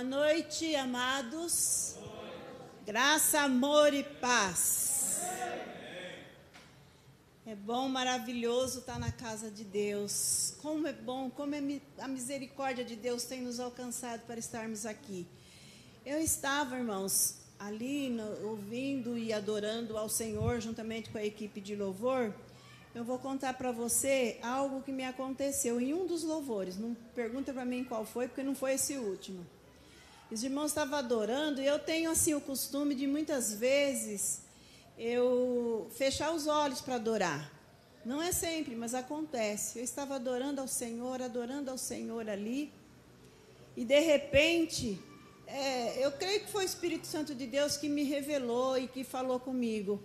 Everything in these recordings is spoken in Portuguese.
Boa noite, amados. Graça, amor e paz. É bom, maravilhoso estar na casa de Deus. Como é bom, como é a misericórdia de Deus tem nos alcançado para estarmos aqui. Eu estava, irmãos, ali no, ouvindo e adorando ao Senhor juntamente com a equipe de louvor. Eu vou contar para você algo que me aconteceu em um dos louvores. Não pergunta para mim qual foi, porque não foi esse último. Os irmãos estavam adorando e eu tenho assim o costume de muitas vezes eu fechar os olhos para adorar. Não é sempre, mas acontece. Eu estava adorando ao Senhor, adorando ao Senhor ali, e de repente, é, eu creio que foi o Espírito Santo de Deus que me revelou e que falou comigo.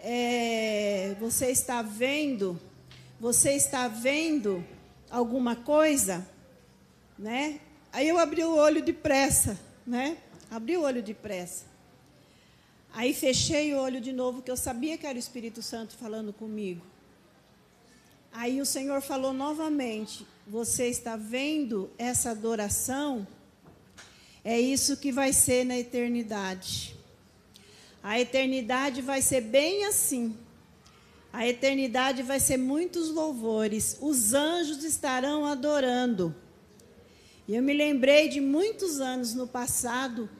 É, você está vendo? Você está vendo alguma coisa, né? Aí eu abri o olho depressa, né? Abri o olho depressa. Aí fechei o olho de novo, que eu sabia que era o Espírito Santo falando comigo. Aí o Senhor falou novamente: Você está vendo essa adoração? É isso que vai ser na eternidade. A eternidade vai ser bem assim. A eternidade vai ser muitos louvores. Os anjos estarão adorando. E eu me lembrei de muitos anos no passado,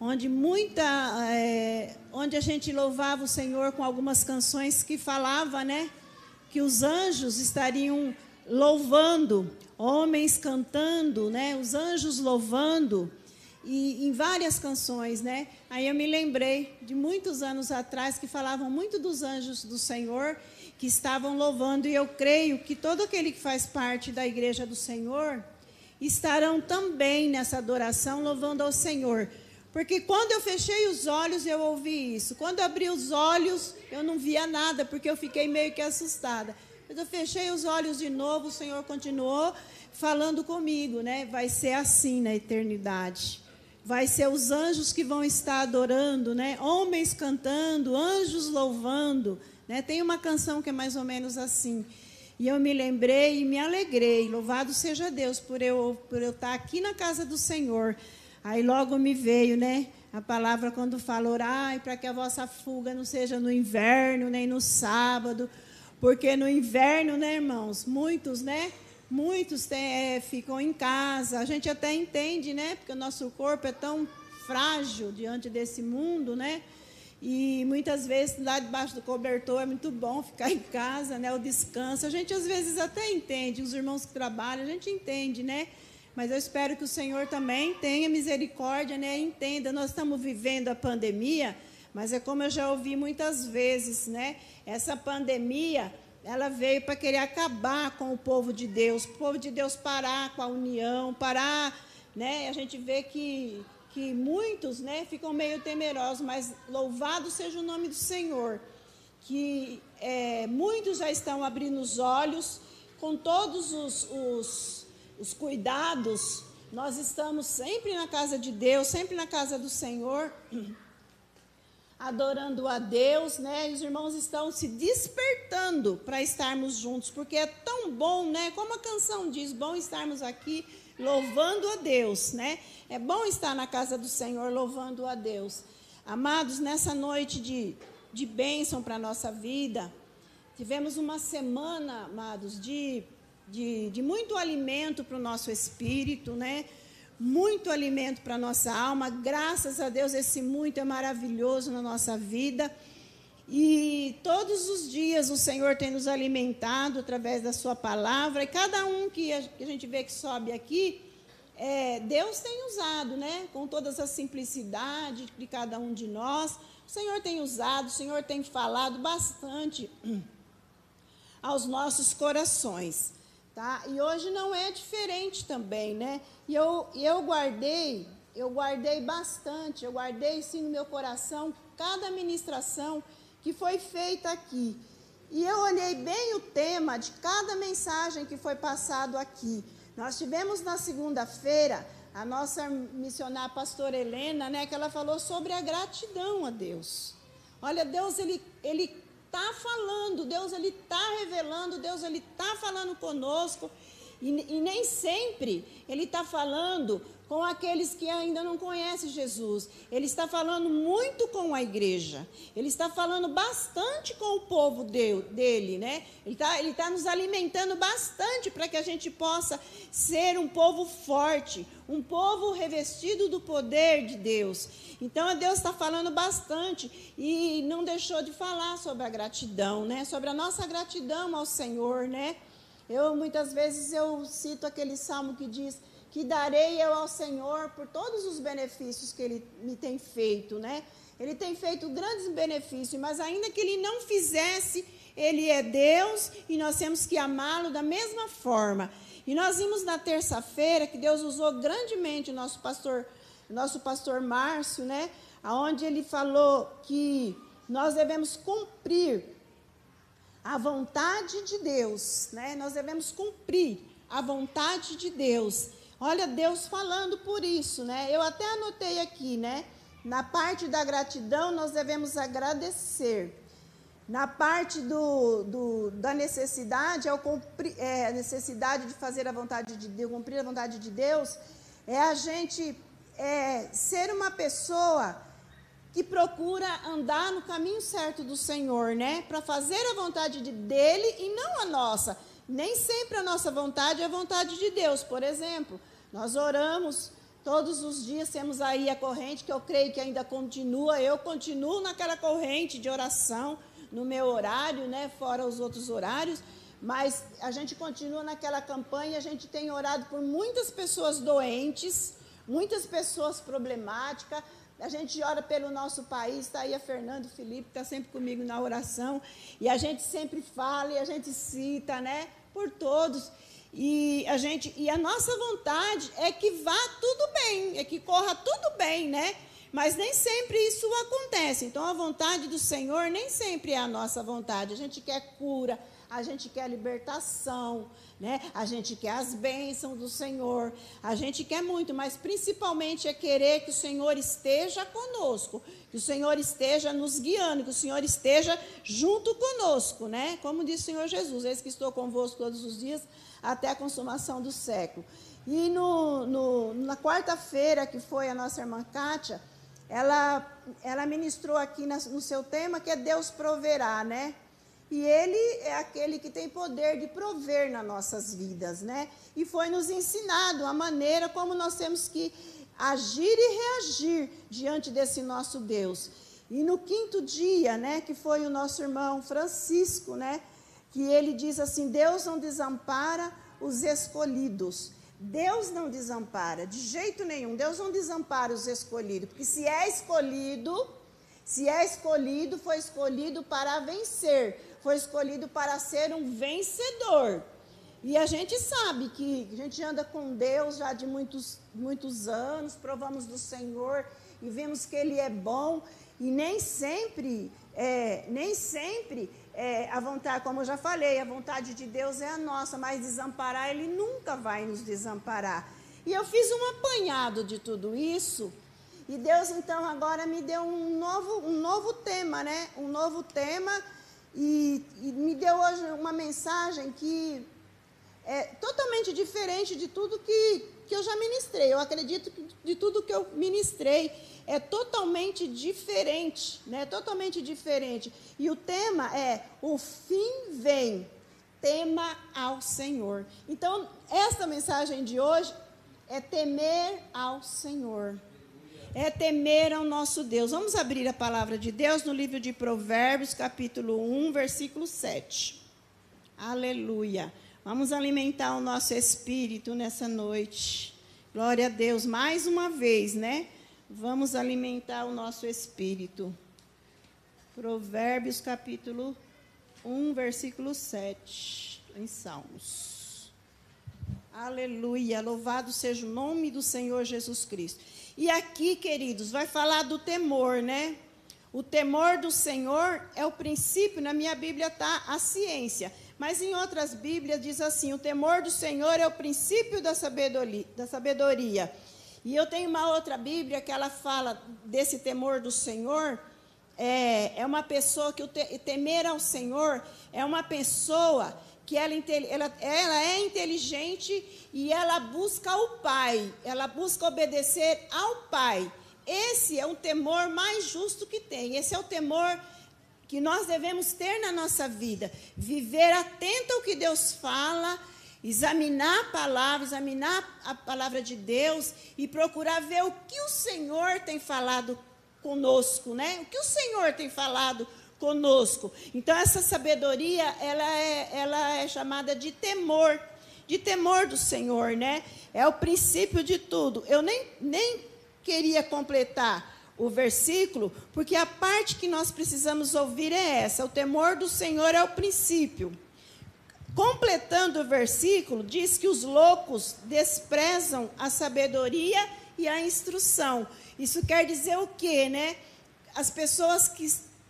onde muita, é, onde a gente louvava o Senhor com algumas canções que falava, né, que os anjos estariam louvando, homens cantando, né, os anjos louvando e em várias canções, né? Aí eu me lembrei de muitos anos atrás que falavam muito dos anjos do Senhor que estavam louvando e eu creio que todo aquele que faz parte da igreja do Senhor estarão também nessa adoração louvando ao Senhor. Porque quando eu fechei os olhos, eu ouvi isso. Quando eu abri os olhos, eu não via nada, porque eu fiquei meio que assustada. Quando eu fechei os olhos de novo, o Senhor continuou falando comigo, né? Vai ser assim na eternidade. Vai ser os anjos que vão estar adorando, né? Homens cantando, anjos louvando, né? Tem uma canção que é mais ou menos assim. E eu me lembrei e me alegrei. Louvado seja Deus por eu, por eu estar aqui na casa do Senhor. Aí logo me veio, né? A palavra quando fala, orai para que a vossa fuga não seja no inverno, nem no sábado. Porque no inverno, né, irmãos? Muitos, né? Muitos é, ficam em casa. A gente até entende, né? Porque o nosso corpo é tão frágil diante desse mundo, né? E muitas vezes lá debaixo do cobertor é muito bom ficar em casa, né? O descanso. A gente às vezes até entende, os irmãos que trabalham, a gente entende, né? Mas eu espero que o Senhor também tenha misericórdia, né? Entenda, nós estamos vivendo a pandemia, mas é como eu já ouvi muitas vezes, né? Essa pandemia, ela veio para querer acabar com o povo de Deus, o povo de Deus parar com a união, parar, né? A gente vê que que muitos né, ficam meio temerosos, mas louvado seja o nome do Senhor, que é, muitos já estão abrindo os olhos, com todos os, os, os cuidados, nós estamos sempre na casa de Deus, sempre na casa do Senhor, adorando a Deus, né? E os irmãos estão se despertando para estarmos juntos, porque é tão bom, né? Como a canção diz, bom estarmos aqui louvando a Deus, né? É bom estar na casa do Senhor louvando a Deus. Amados, nessa noite de, de bênção para a nossa vida, tivemos uma semana, amados, de, de, de muito alimento para o nosso espírito, né? Muito alimento para a nossa alma. Graças a Deus, esse muito é maravilhoso na nossa vida. E todos os dias o Senhor tem nos alimentado através da Sua palavra, e cada um que a gente vê que sobe aqui, é, Deus tem usado, né? Com toda essa simplicidade de cada um de nós. O Senhor tem usado, o Senhor tem falado bastante aos nossos corações. Tá? E hoje não é diferente também, né? E eu, eu guardei, eu guardei bastante, eu guardei sim no meu coração cada ministração que foi feita aqui. E eu olhei bem o tema de cada mensagem que foi passado aqui. Nós tivemos na segunda-feira a nossa missionária pastora Helena, né, que ela falou sobre a gratidão a Deus. Olha, Deus ele ele tá falando, Deus ele tá revelando, Deus ele tá falando conosco. E, e nem sempre ele está falando com aqueles que ainda não conhecem Jesus. Ele está falando muito com a igreja. Ele está falando bastante com o povo de, dele, né? Ele está ele tá nos alimentando bastante para que a gente possa ser um povo forte, um povo revestido do poder de Deus. Então, Deus está falando bastante e não deixou de falar sobre a gratidão, né? Sobre a nossa gratidão ao Senhor, né? Eu muitas vezes eu cito aquele salmo que diz que darei eu ao Senhor por todos os benefícios que Ele me tem feito, né? Ele tem feito grandes benefícios, mas ainda que Ele não fizesse, Ele é Deus e nós temos que amá-lo da mesma forma. E nós vimos na terça-feira que Deus usou grandemente o nosso pastor, nosso pastor Márcio, né? Aonde ele falou que nós devemos cumprir a vontade de Deus, né? Nós devemos cumprir a vontade de Deus. Olha Deus falando por isso, né? Eu até anotei aqui, né? Na parte da gratidão, nós devemos agradecer. Na parte do, do da necessidade, é, cumprir, é, a necessidade de fazer a vontade de Deus, cumprir a vontade de Deus, é a gente é, ser uma pessoa que procura andar no caminho certo do Senhor, né? Para fazer a vontade de, dele e não a nossa. Nem sempre a nossa vontade é a vontade de Deus. Por exemplo, nós oramos todos os dias, temos aí a corrente que eu creio que ainda continua. Eu continuo naquela corrente de oração, no meu horário, né, fora os outros horários. Mas a gente continua naquela campanha, a gente tem orado por muitas pessoas doentes, muitas pessoas problemáticas. A gente ora pelo nosso país, está aí a Fernando Felipe, está sempre comigo na oração. E a gente sempre fala e a gente cita, né? Por todos. E a gente e a nossa vontade é que vá tudo bem, é que corra tudo bem, né? Mas nem sempre isso acontece. Então a vontade do Senhor nem sempre é a nossa vontade. A gente quer cura, a gente quer libertação, né? A gente quer as bênçãos do Senhor, a gente quer muito, mas principalmente é querer que o Senhor esteja conosco, que o Senhor esteja nos guiando, que o Senhor esteja junto conosco, né? Como disse o Senhor Jesus, eis que estou convosco todos os dias até a consumação do século. E no, no, na quarta-feira, que foi a nossa irmã Kátia, ela, ela ministrou aqui na, no seu tema que é Deus proverá, né? E Ele é aquele que tem poder de prover nas nossas vidas, né? E foi nos ensinado a maneira como nós temos que agir e reagir diante desse nosso Deus. E no quinto dia, né, que foi o nosso irmão Francisco, né, que ele diz assim: Deus não desampara os escolhidos. Deus não desampara, de jeito nenhum. Deus não desampara os escolhidos, porque se é escolhido, se é escolhido, foi escolhido para vencer, foi escolhido para ser um vencedor. E a gente sabe que a gente anda com Deus já de muitos, muitos anos, provamos do Senhor e vemos que Ele é bom e nem sempre, é, nem sempre é, a vontade, como eu já falei, a vontade de Deus é a nossa, mas desamparar, Ele nunca vai nos desamparar. E eu fiz um apanhado de tudo isso, e Deus então agora me deu um novo, um novo tema, né? Um novo tema, e, e me deu hoje uma mensagem que é totalmente diferente de tudo que, que eu já ministrei. Eu acredito que de tudo que eu ministrei é totalmente diferente, né? Totalmente diferente. E o tema é o fim vem. Tema ao Senhor. Então, esta mensagem de hoje é temer ao Senhor. É temer ao nosso Deus. Vamos abrir a palavra de Deus no livro de Provérbios, capítulo 1, versículo 7. Aleluia. Vamos alimentar o nosso espírito nessa noite. Glória a Deus. Mais uma vez, né? Vamos alimentar o nosso espírito. Provérbios capítulo 1, versículo 7, em Salmos. Aleluia, louvado seja o nome do Senhor Jesus Cristo. E aqui, queridos, vai falar do temor, né? O temor do Senhor é o princípio, na minha Bíblia está a ciência. Mas em outras Bíblias diz assim: o temor do Senhor é o princípio da sabedoria. Da sabedoria. E eu tenho uma outra Bíblia que ela fala desse temor do Senhor. É, é uma pessoa que o te, temer ao Senhor é uma pessoa que ela, ela, ela é inteligente e ela busca o Pai, ela busca obedecer ao Pai. Esse é o temor mais justo que tem. Esse é o temor que nós devemos ter na nossa vida. Viver atento ao que Deus fala, examinar a palavra, examinar a palavra de Deus e procurar ver o que o Senhor tem falado conosco, né? O que o Senhor tem falado conosco. Então essa sabedoria, ela é, ela é chamada de temor, de temor do Senhor, né? É o princípio de tudo. Eu nem, nem queria completar o versículo, porque a parte que nós precisamos ouvir é essa: o temor do Senhor é o princípio. Completando o versículo, diz que os loucos desprezam a sabedoria e a instrução. Isso quer dizer o quê, né? As pessoas que,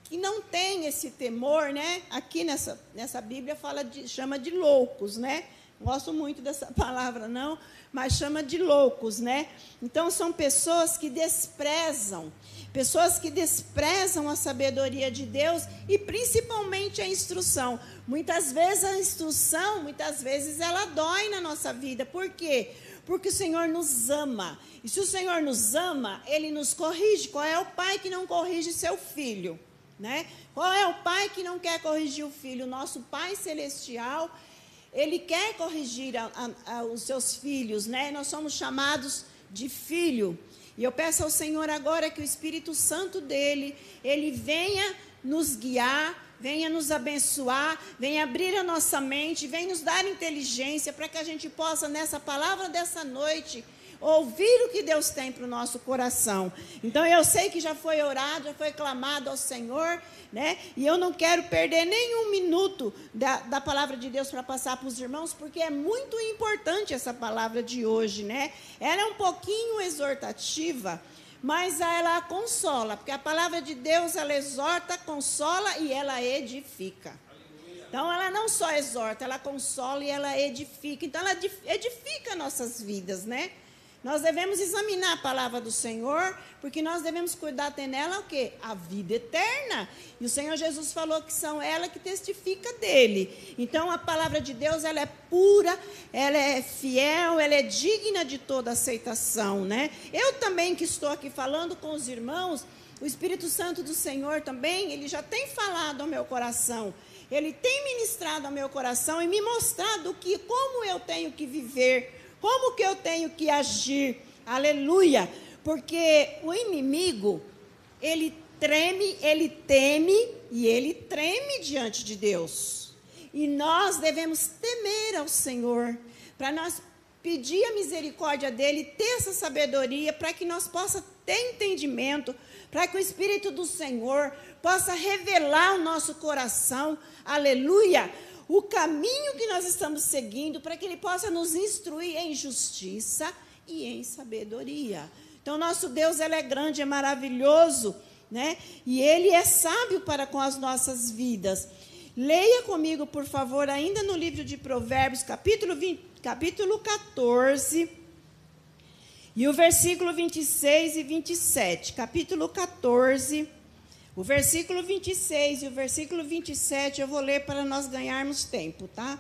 que não têm esse temor, né? Aqui nessa, nessa Bíblia fala de, chama de loucos, né? Gosto muito dessa palavra, não, mas chama de loucos, né? Então são pessoas que desprezam, pessoas que desprezam a sabedoria de Deus e principalmente a instrução. Muitas vezes a instrução, muitas vezes ela dói na nossa vida. Por quê? Porque o Senhor nos ama. E se o Senhor nos ama, ele nos corrige. Qual é o pai que não corrige seu filho, né? Qual é o pai que não quer corrigir o filho? O nosso Pai celestial ele quer corrigir a, a, a, os seus filhos, né? Nós somos chamados de filho. E eu peço ao Senhor agora que o Espírito Santo dele, ele venha nos guiar, venha nos abençoar, venha abrir a nossa mente, venha nos dar inteligência para que a gente possa, nessa palavra dessa noite, ouvir o que Deus tem para o nosso coração. Então eu sei que já foi orado, já foi clamado ao Senhor, né? E eu não quero perder nenhum minuto da, da palavra de Deus para passar para os irmãos, porque é muito importante essa palavra de hoje, né? Ela é um pouquinho exortativa, mas ela consola, porque a palavra de Deus ela exorta, consola e ela edifica. Então, ela não só exorta, ela consola e ela edifica. Então, ela edifica nossas vidas, né? Nós devemos examinar a palavra do Senhor, porque nós devemos cuidar ter nela o quê? A vida eterna. E o Senhor Jesus falou que são ela que testifica dele. Então a palavra de Deus, ela é pura, ela é fiel, ela é digna de toda aceitação, né? Eu também que estou aqui falando com os irmãos, o Espírito Santo do Senhor também, ele já tem falado ao meu coração. Ele tem ministrado ao meu coração e me mostrado que como eu tenho que viver como que eu tenho que agir? Aleluia! Porque o inimigo, ele treme, ele teme e ele treme diante de Deus. E nós devemos temer ao Senhor, para nós pedir a misericórdia dele, ter essa sabedoria, para que nós possa ter entendimento, para que o Espírito do Senhor possa revelar o nosso coração, aleluia, o caminho que nós estamos seguindo para que Ele possa nos instruir em justiça e em sabedoria. Então, nosso Deus ele é grande, é maravilhoso, né? E Ele é sábio para com as nossas vidas. Leia comigo, por favor, ainda no livro de Provérbios, capítulo, 20, capítulo 14, e o versículo 26 e 27. Capítulo 14 o versículo 26 e o versículo 27 eu vou ler para nós ganharmos tempo, tá?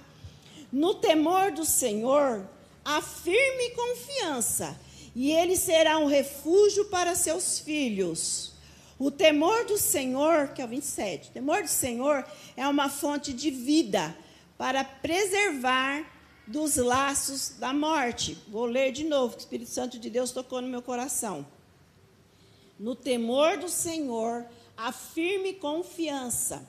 No temor do Senhor, afirme confiança, e ele será um refúgio para seus filhos. O temor do Senhor, que é o 27, o temor do Senhor é uma fonte de vida para preservar dos laços da morte. Vou ler de novo, que o Espírito Santo de Deus tocou no meu coração. No temor do Senhor, a firme confiança,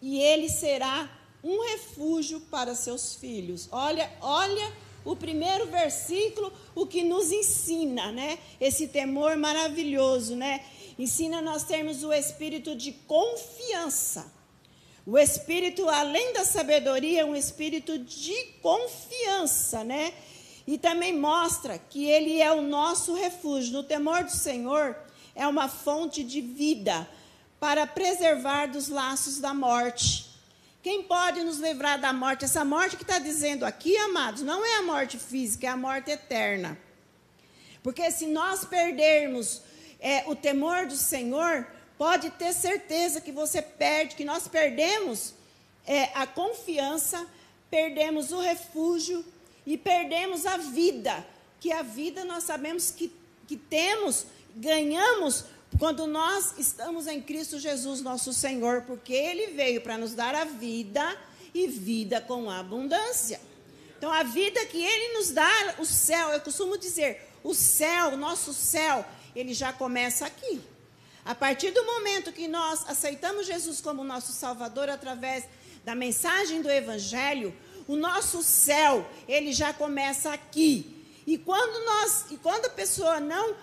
e ele será um refúgio para seus filhos. Olha, olha o primeiro versículo, o que nos ensina, né? Esse temor maravilhoso, né? Ensina nós termos o espírito de confiança. O espírito, além da sabedoria, é um espírito de confiança, né? E também mostra que ele é o nosso refúgio. No temor do Senhor, é uma fonte de vida para preservar dos laços da morte. Quem pode nos livrar da morte? Essa morte que está dizendo aqui, amados, não é a morte física, é a morte eterna. Porque se nós perdermos é, o temor do Senhor, pode ter certeza que você perde, que nós perdemos é, a confiança, perdemos o refúgio e perdemos a vida, que a vida nós sabemos que, que temos, ganhamos quando nós estamos em Cristo Jesus, nosso Senhor, porque Ele veio para nos dar a vida e vida com abundância. Então, a vida que Ele nos dá, o céu, eu costumo dizer, o céu, o nosso céu, ele já começa aqui. A partir do momento que nós aceitamos Jesus como nosso Salvador através da mensagem do Evangelho, o nosso céu, ele já começa aqui. E quando nós, e quando a pessoa não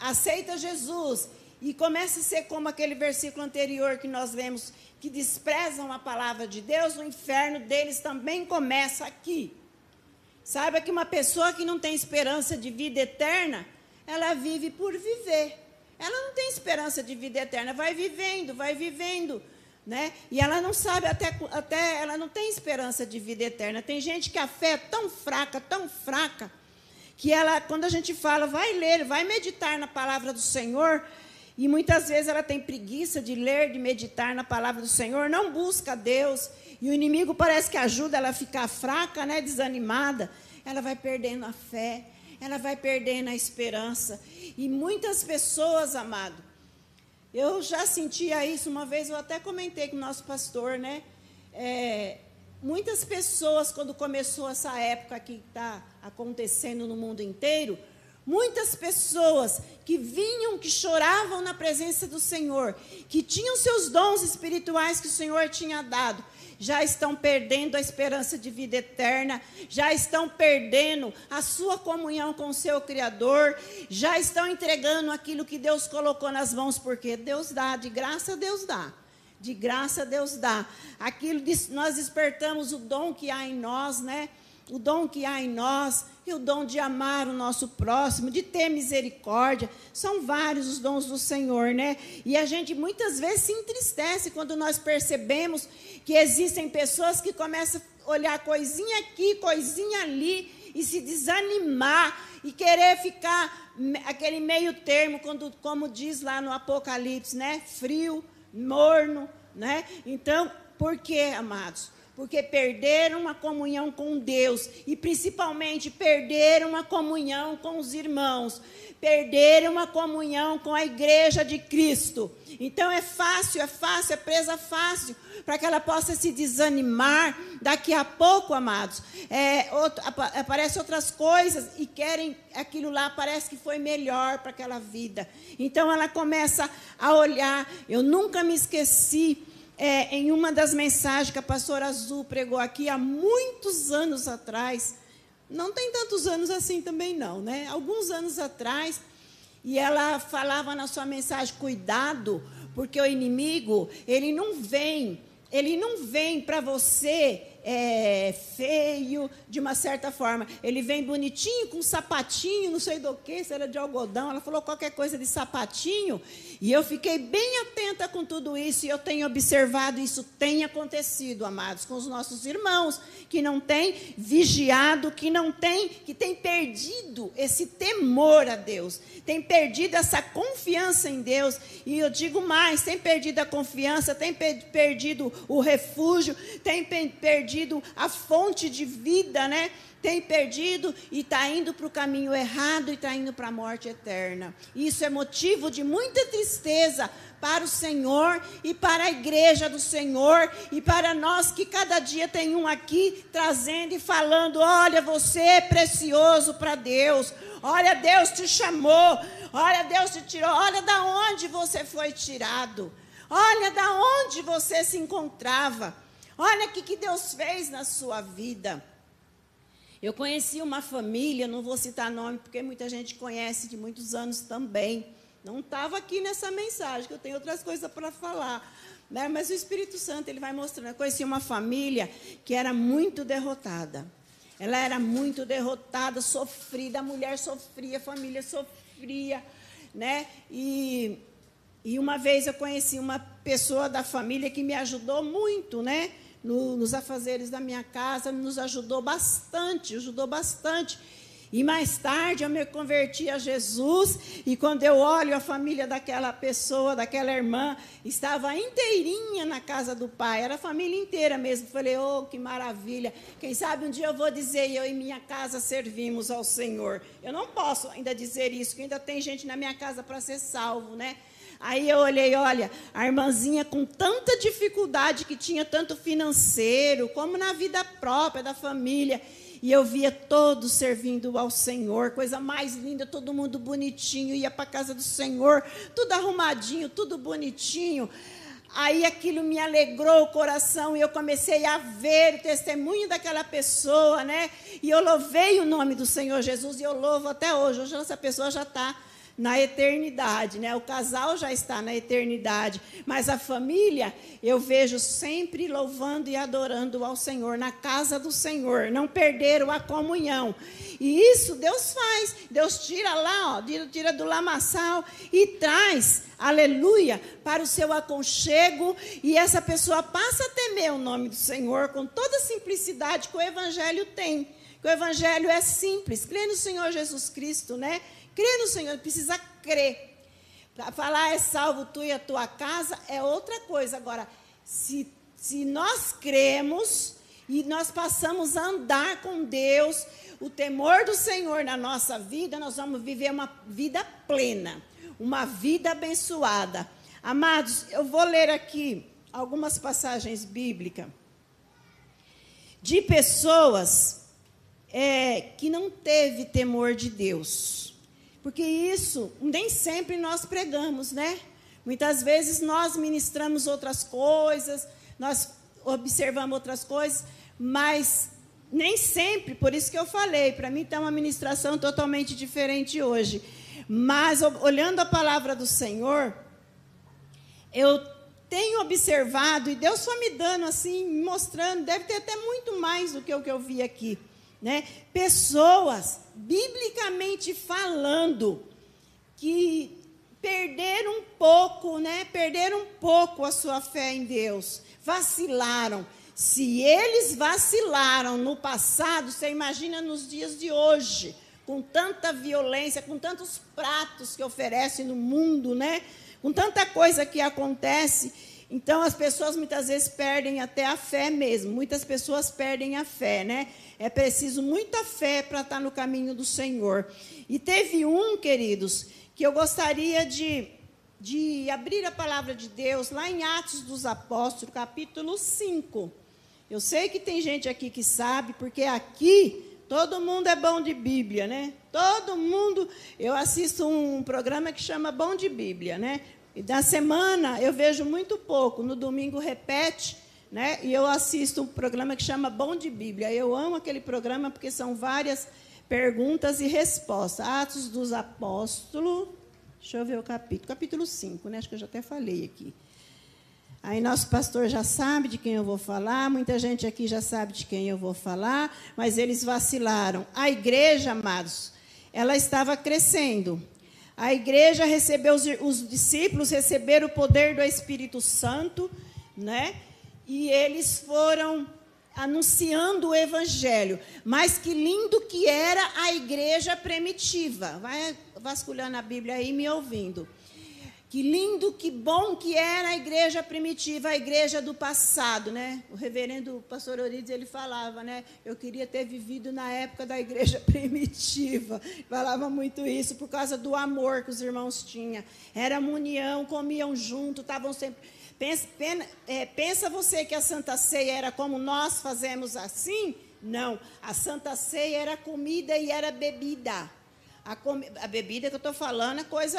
aceita Jesus e começa a ser como aquele versículo anterior que nós lemos, que desprezam a palavra de Deus, o inferno deles também começa aqui. Saiba que uma pessoa que não tem esperança de vida eterna, ela vive por viver. Ela não tem esperança de vida eterna, vai vivendo, vai vivendo, né? E ela não sabe até, até ela não tem esperança de vida eterna. Tem gente que a fé é tão fraca, tão fraca, que ela, quando a gente fala, vai ler, vai meditar na palavra do Senhor, e muitas vezes ela tem preguiça de ler, de meditar na palavra do Senhor, não busca Deus, e o inimigo parece que ajuda ela a ficar fraca, né, desanimada. Ela vai perdendo a fé, ela vai perdendo a esperança. E muitas pessoas, amado, eu já sentia isso uma vez, eu até comentei com o nosso pastor, né? É, muitas pessoas, quando começou essa época que está acontecendo no mundo inteiro, muitas pessoas que vinham, que choravam na presença do Senhor, que tinham seus dons espirituais que o Senhor tinha dado, já estão perdendo a esperança de vida eterna, já estão perdendo a sua comunhão com o seu Criador, já estão entregando aquilo que Deus colocou nas mãos, porque Deus dá, de graça Deus dá. De graça Deus dá. Aquilo nós despertamos o dom que há em nós, né? O dom que há em nós e o dom de amar o nosso próximo, de ter misericórdia. São vários os dons do Senhor, né? E a gente muitas vezes se entristece quando nós percebemos que existem pessoas que começam a olhar coisinha aqui, coisinha ali e se desanimar e querer ficar aquele meio termo, quando, como diz lá no Apocalipse, né? Frio, morno, né? Então, por quê, amados? Porque perderam a comunhão com Deus e principalmente perderam a comunhão com os irmãos, perderam a comunhão com a igreja de Cristo. Então é fácil, é fácil, é presa fácil para que ela possa se desanimar. Daqui a pouco, amados, é, outro, aparecem outras coisas e querem aquilo lá, parece que foi melhor para aquela vida. Então ela começa a olhar. Eu nunca me esqueci é, em uma das mensagens que a pastora Azul pregou aqui há muitos anos atrás, não tem tantos anos assim também não, né? Alguns anos atrás, e ela falava na sua mensagem, cuidado, porque o inimigo, ele não vem, ele não vem para você é, feio, de uma certa forma. Ele vem bonitinho, com sapatinho, não sei do que, se era de algodão. Ela falou qualquer coisa de sapatinho. E eu fiquei bem atenta com tudo isso. E eu tenho observado isso tem acontecido, amados, com os nossos irmãos, que não têm vigiado, que não têm, que têm perdido esse temor a Deus, tem perdido essa confiança em Deus. E eu digo mais: tem perdido a confiança, tem perdido o refúgio, tem perdido perdido a fonte de vida, né? Tem perdido e está indo para o caminho errado e está indo para a morte eterna. Isso é motivo de muita tristeza para o Senhor e para a igreja do Senhor e para nós que cada dia tem um aqui trazendo e falando: olha, você é precioso para Deus. Olha, Deus te chamou. Olha, Deus te tirou. Olha da onde você foi tirado. Olha da onde você se encontrava. Olha o que, que Deus fez na sua vida. Eu conheci uma família, não vou citar nome, porque muita gente conhece de muitos anos também. Não estava aqui nessa mensagem, que eu tenho outras coisas para falar. Né? Mas o Espírito Santo ele vai mostrando. Eu conheci uma família que era muito derrotada. Ela era muito derrotada, sofrida, a mulher sofria, a família sofria. Né? E, e uma vez eu conheci uma pessoa da família que me ajudou muito, né? No, nos afazeres da minha casa, nos ajudou bastante, ajudou bastante. E mais tarde eu me converti a Jesus, e quando eu olho a família daquela pessoa, daquela irmã, estava inteirinha na casa do pai, era a família inteira mesmo. Falei, oh, que maravilha. Quem sabe um dia eu vou dizer, eu e minha casa servimos ao Senhor. Eu não posso ainda dizer isso, que ainda tem gente na minha casa para ser salvo, né? Aí eu olhei, olha, a irmãzinha com tanta dificuldade que tinha tanto financeiro, como na vida própria da família. E eu via todos servindo ao Senhor, coisa mais linda, todo mundo bonitinho, ia para a casa do Senhor, tudo arrumadinho, tudo bonitinho. Aí aquilo me alegrou o coração e eu comecei a ver o testemunho daquela pessoa, né? E eu louvei o nome do Senhor Jesus e eu louvo até hoje. Hoje essa pessoa já está na eternidade, né? O casal já está na eternidade, mas a família eu vejo sempre louvando e adorando ao Senhor na casa do Senhor, não perderam a comunhão. E isso Deus faz. Deus tira lá, ó, tira do lamaçal e traz, aleluia, para o seu aconchego e essa pessoa passa a temer o nome do Senhor com toda a simplicidade que o evangelho tem. Que o evangelho é simples, crê no Senhor Jesus Cristo, né? Crê no Senhor, precisa crer. Para falar é salvo tu e a tua casa é outra coisa. Agora, se, se nós cremos e nós passamos a andar com Deus, o temor do Senhor na nossa vida, nós vamos viver uma vida plena, uma vida abençoada. Amados, eu vou ler aqui algumas passagens bíblicas de pessoas é, que não teve temor de Deus. Porque isso nem sempre nós pregamos, né? Muitas vezes nós ministramos outras coisas, nós observamos outras coisas, mas nem sempre, por isso que eu falei, para mim está uma ministração totalmente diferente hoje. Mas olhando a palavra do Senhor, eu tenho observado, e Deus foi me dando assim, mostrando, deve ter até muito mais do que o que eu vi aqui né? Pessoas, biblicamente falando, que perderam um pouco, né? Perderam um pouco a sua fé em Deus, vacilaram. Se eles vacilaram no passado, você imagina nos dias de hoje, com tanta violência, com tantos pratos que oferecem no mundo, né? Com tanta coisa que acontece, então as pessoas muitas vezes perdem até a fé mesmo. Muitas pessoas perdem a fé, né? É preciso muita fé para estar no caminho do Senhor. E teve um, queridos, que eu gostaria de, de abrir a palavra de Deus lá em Atos dos Apóstolos, capítulo 5. Eu sei que tem gente aqui que sabe, porque aqui todo mundo é bom de Bíblia, né? Todo mundo. Eu assisto um programa que chama Bom de Bíblia, né? E da semana eu vejo muito pouco. No domingo repete, né? E eu assisto um programa que chama Bom de Bíblia. Eu amo aquele programa porque são várias perguntas e respostas. Atos dos Apóstolos. Deixa eu ver o capítulo. Capítulo 5, né? Acho que eu já até falei aqui. Aí nosso pastor já sabe de quem eu vou falar, muita gente aqui já sabe de quem eu vou falar, mas eles vacilaram. A igreja, amados, ela estava crescendo. A igreja recebeu, os, os discípulos receberam o poder do Espírito Santo, né? E eles foram anunciando o evangelho. Mas que lindo que era a igreja primitiva. Vai vasculhando a Bíblia aí me ouvindo. Que lindo, que bom que era a igreja primitiva, a igreja do passado, né? O reverendo pastor Orides, ele falava, né? Eu queria ter vivido na época da igreja primitiva. Falava muito isso por causa do amor que os irmãos tinham. Era uma união, comiam junto, estavam sempre... Pensa, é, pensa você que a Santa Ceia era como nós fazemos assim? Não. A Santa Ceia era comida e era bebida. A, com, a bebida que eu estou falando é coisa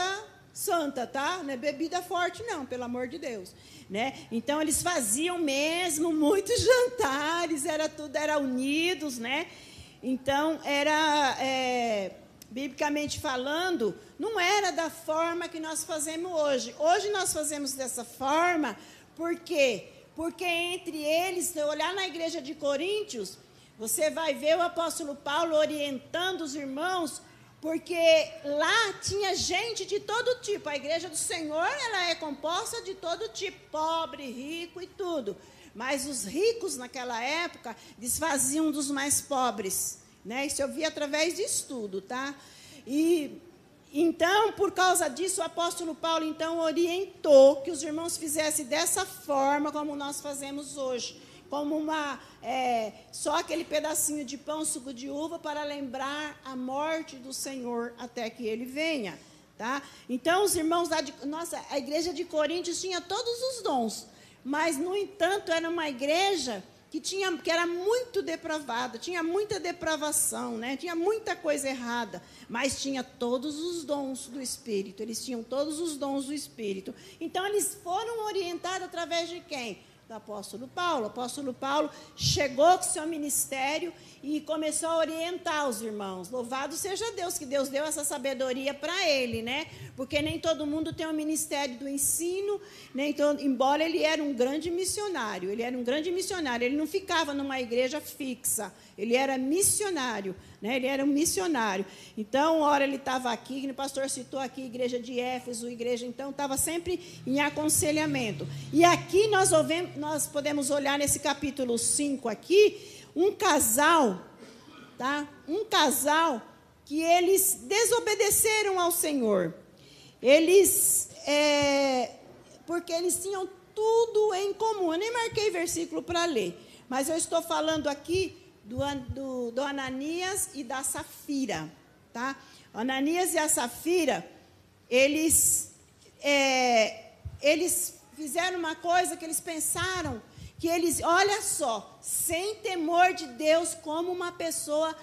santa, tá? Não é bebida forte, não, pelo amor de Deus. Né? Então eles faziam mesmo muitos jantares, era tudo, era unidos, né? Então era é, biblicamente falando, não era da forma que nós fazemos hoje. Hoje nós fazemos dessa forma, por quê? Porque entre eles, se olhar na igreja de Coríntios, você vai ver o apóstolo Paulo orientando os irmãos porque lá tinha gente de todo tipo. A igreja do Senhor ela é composta de todo tipo, pobre, rico e tudo. Mas os ricos naquela época desfaziam dos mais pobres. né? Isso eu vi através de estudo, tá? E então, por causa disso, o apóstolo Paulo então orientou que os irmãos fizessem dessa forma como nós fazemos hoje, como uma é, só aquele pedacinho de pão, suco de uva, para lembrar a morte do Senhor até que ele venha. Tá? Então, os irmãos da nossa, a igreja de Coríntios tinha todos os dons, mas, no entanto, era uma igreja que, tinha, que era muito depravada, tinha muita depravação, né? tinha muita coisa errada, mas tinha todos os dons do Espírito, eles tinham todos os dons do Espírito. Então, eles foram orientados através de quem? Do apóstolo Paulo. O apóstolo Paulo chegou com seu ministério e começou a orientar os irmãos. Louvado seja Deus, que Deus deu essa sabedoria para ele, né? Porque nem todo mundo tem o um ministério do ensino, nem todo, embora ele era um grande missionário, ele era um grande missionário, ele não ficava numa igreja fixa, ele era missionário. Né? Ele era um missionário. Então, hora ele estava aqui, o pastor citou aqui, igreja de Éfeso, igreja, então, estava sempre em aconselhamento. E aqui nós, ouvemos, nós podemos olhar nesse capítulo 5 aqui, um casal, tá? Um casal que eles desobedeceram ao Senhor. Eles, é, porque eles tinham tudo em comum. Eu nem marquei versículo para ler, mas eu estou falando aqui do, do, do Ananias e da Safira. Tá? Ananias e a Safira, eles, é, eles fizeram uma coisa que eles pensaram que eles, olha só, sem temor de Deus, como uma pessoa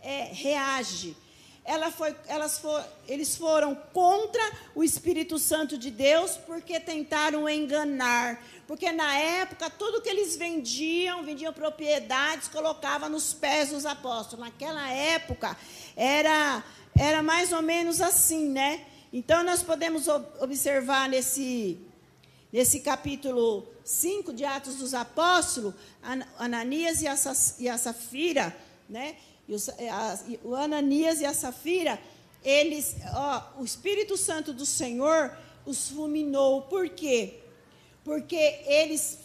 é, reage. Ela foi, elas for, eles foram contra o Espírito Santo de Deus porque tentaram enganar, porque na época tudo que eles vendiam, vendiam propriedades, colocava nos pés dos apóstolos. Naquela época era era mais ou menos assim, né? Então nós podemos observar nesse nesse capítulo 5 de Atos dos Apóstolos, Ananias e a Safira, né? O Ananias e a Safira, eles, ó, o Espírito Santo do Senhor os fulminou. Por quê? porque eles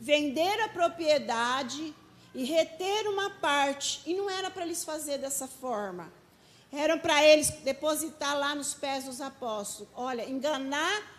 venderam a propriedade e reter uma parte, e não era para eles fazer dessa forma. Era para eles depositar lá nos pés dos apóstolos. Olha, enganar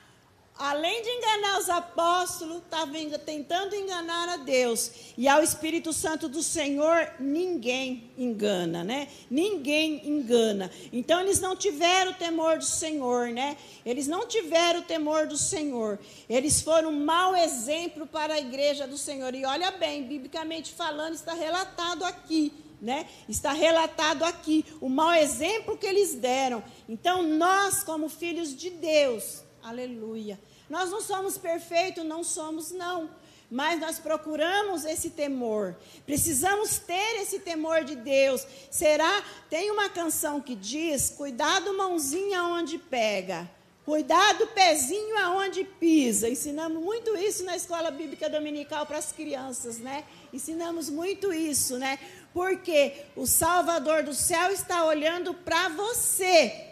além de enganar os apóstolos, estava tentando enganar a Deus. E ao Espírito Santo do Senhor, ninguém engana, né? Ninguém engana. Então, eles não tiveram o temor do Senhor, né? Eles não tiveram o temor do Senhor. Eles foram um mau exemplo para a igreja do Senhor. E olha bem, biblicamente falando, está relatado aqui. Né? Está relatado aqui o mau exemplo que eles deram. Então, nós, como filhos de Deus, aleluia, nós não somos perfeitos, não somos, não. Mas nós procuramos esse temor. Precisamos ter esse temor de Deus. Será? Tem uma canção que diz: Cuidado, mãozinha onde pega. Cuidado, pezinho aonde pisa. Ensinamos muito isso na escola bíblica dominical para as crianças, né? Ensinamos muito isso, né? Porque o Salvador do céu está olhando para você.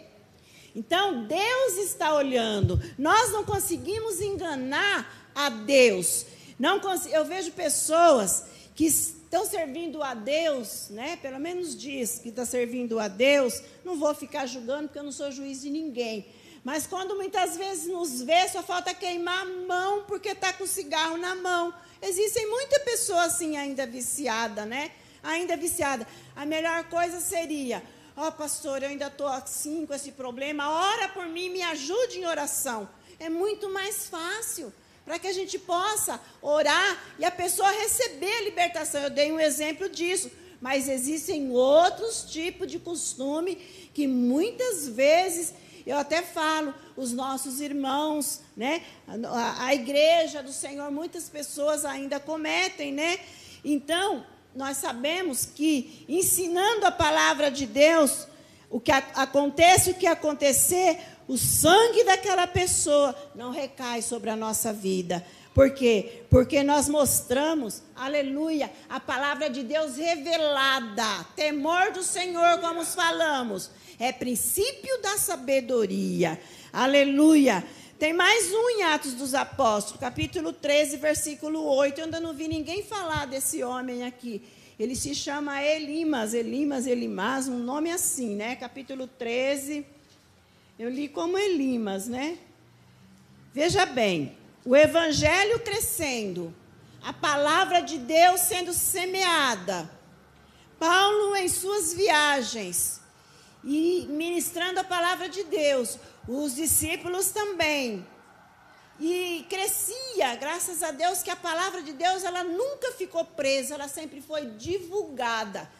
Então, Deus está olhando. Nós não conseguimos enganar a Deus. Não eu vejo pessoas que estão servindo a Deus, né? Pelo menos diz que está servindo a Deus. Não vou ficar julgando porque eu não sou juiz de ninguém. Mas quando muitas vezes nos vê, só falta queimar a mão porque está com o cigarro na mão. Existem muitas pessoas assim ainda viciada, né? Ainda viciada. A melhor coisa seria Ó, oh, pastor, eu ainda estou assim com esse problema. Ora por mim, me ajude em oração. É muito mais fácil para que a gente possa orar e a pessoa receber a libertação. Eu dei um exemplo disso. Mas existem outros tipos de costume que muitas vezes eu até falo, os nossos irmãos, né? A, a, igreja do Senhor, muitas pessoas ainda cometem, né? Então, nós sabemos que ensinando a palavra de Deus, o que acontece, o que acontecer, o sangue daquela pessoa não recai sobre a nossa vida. Por quê? Porque nós mostramos, aleluia, a palavra de Deus revelada, temor do Senhor, como falamos, é princípio da sabedoria. Aleluia. Tem mais um em Atos dos Apóstolos, capítulo 13, versículo 8. Eu ainda não vi ninguém falar desse homem aqui. Ele se chama Elimas, Elimas, Elimas, um nome assim, né? Capítulo 13. Eu li como Elimas, né? Veja bem, o evangelho crescendo, a palavra de Deus sendo semeada. Paulo em suas viagens e ministrando a palavra de Deus, os discípulos também. E crescia, graças a Deus, que a palavra de Deus ela nunca ficou presa, ela sempre foi divulgada.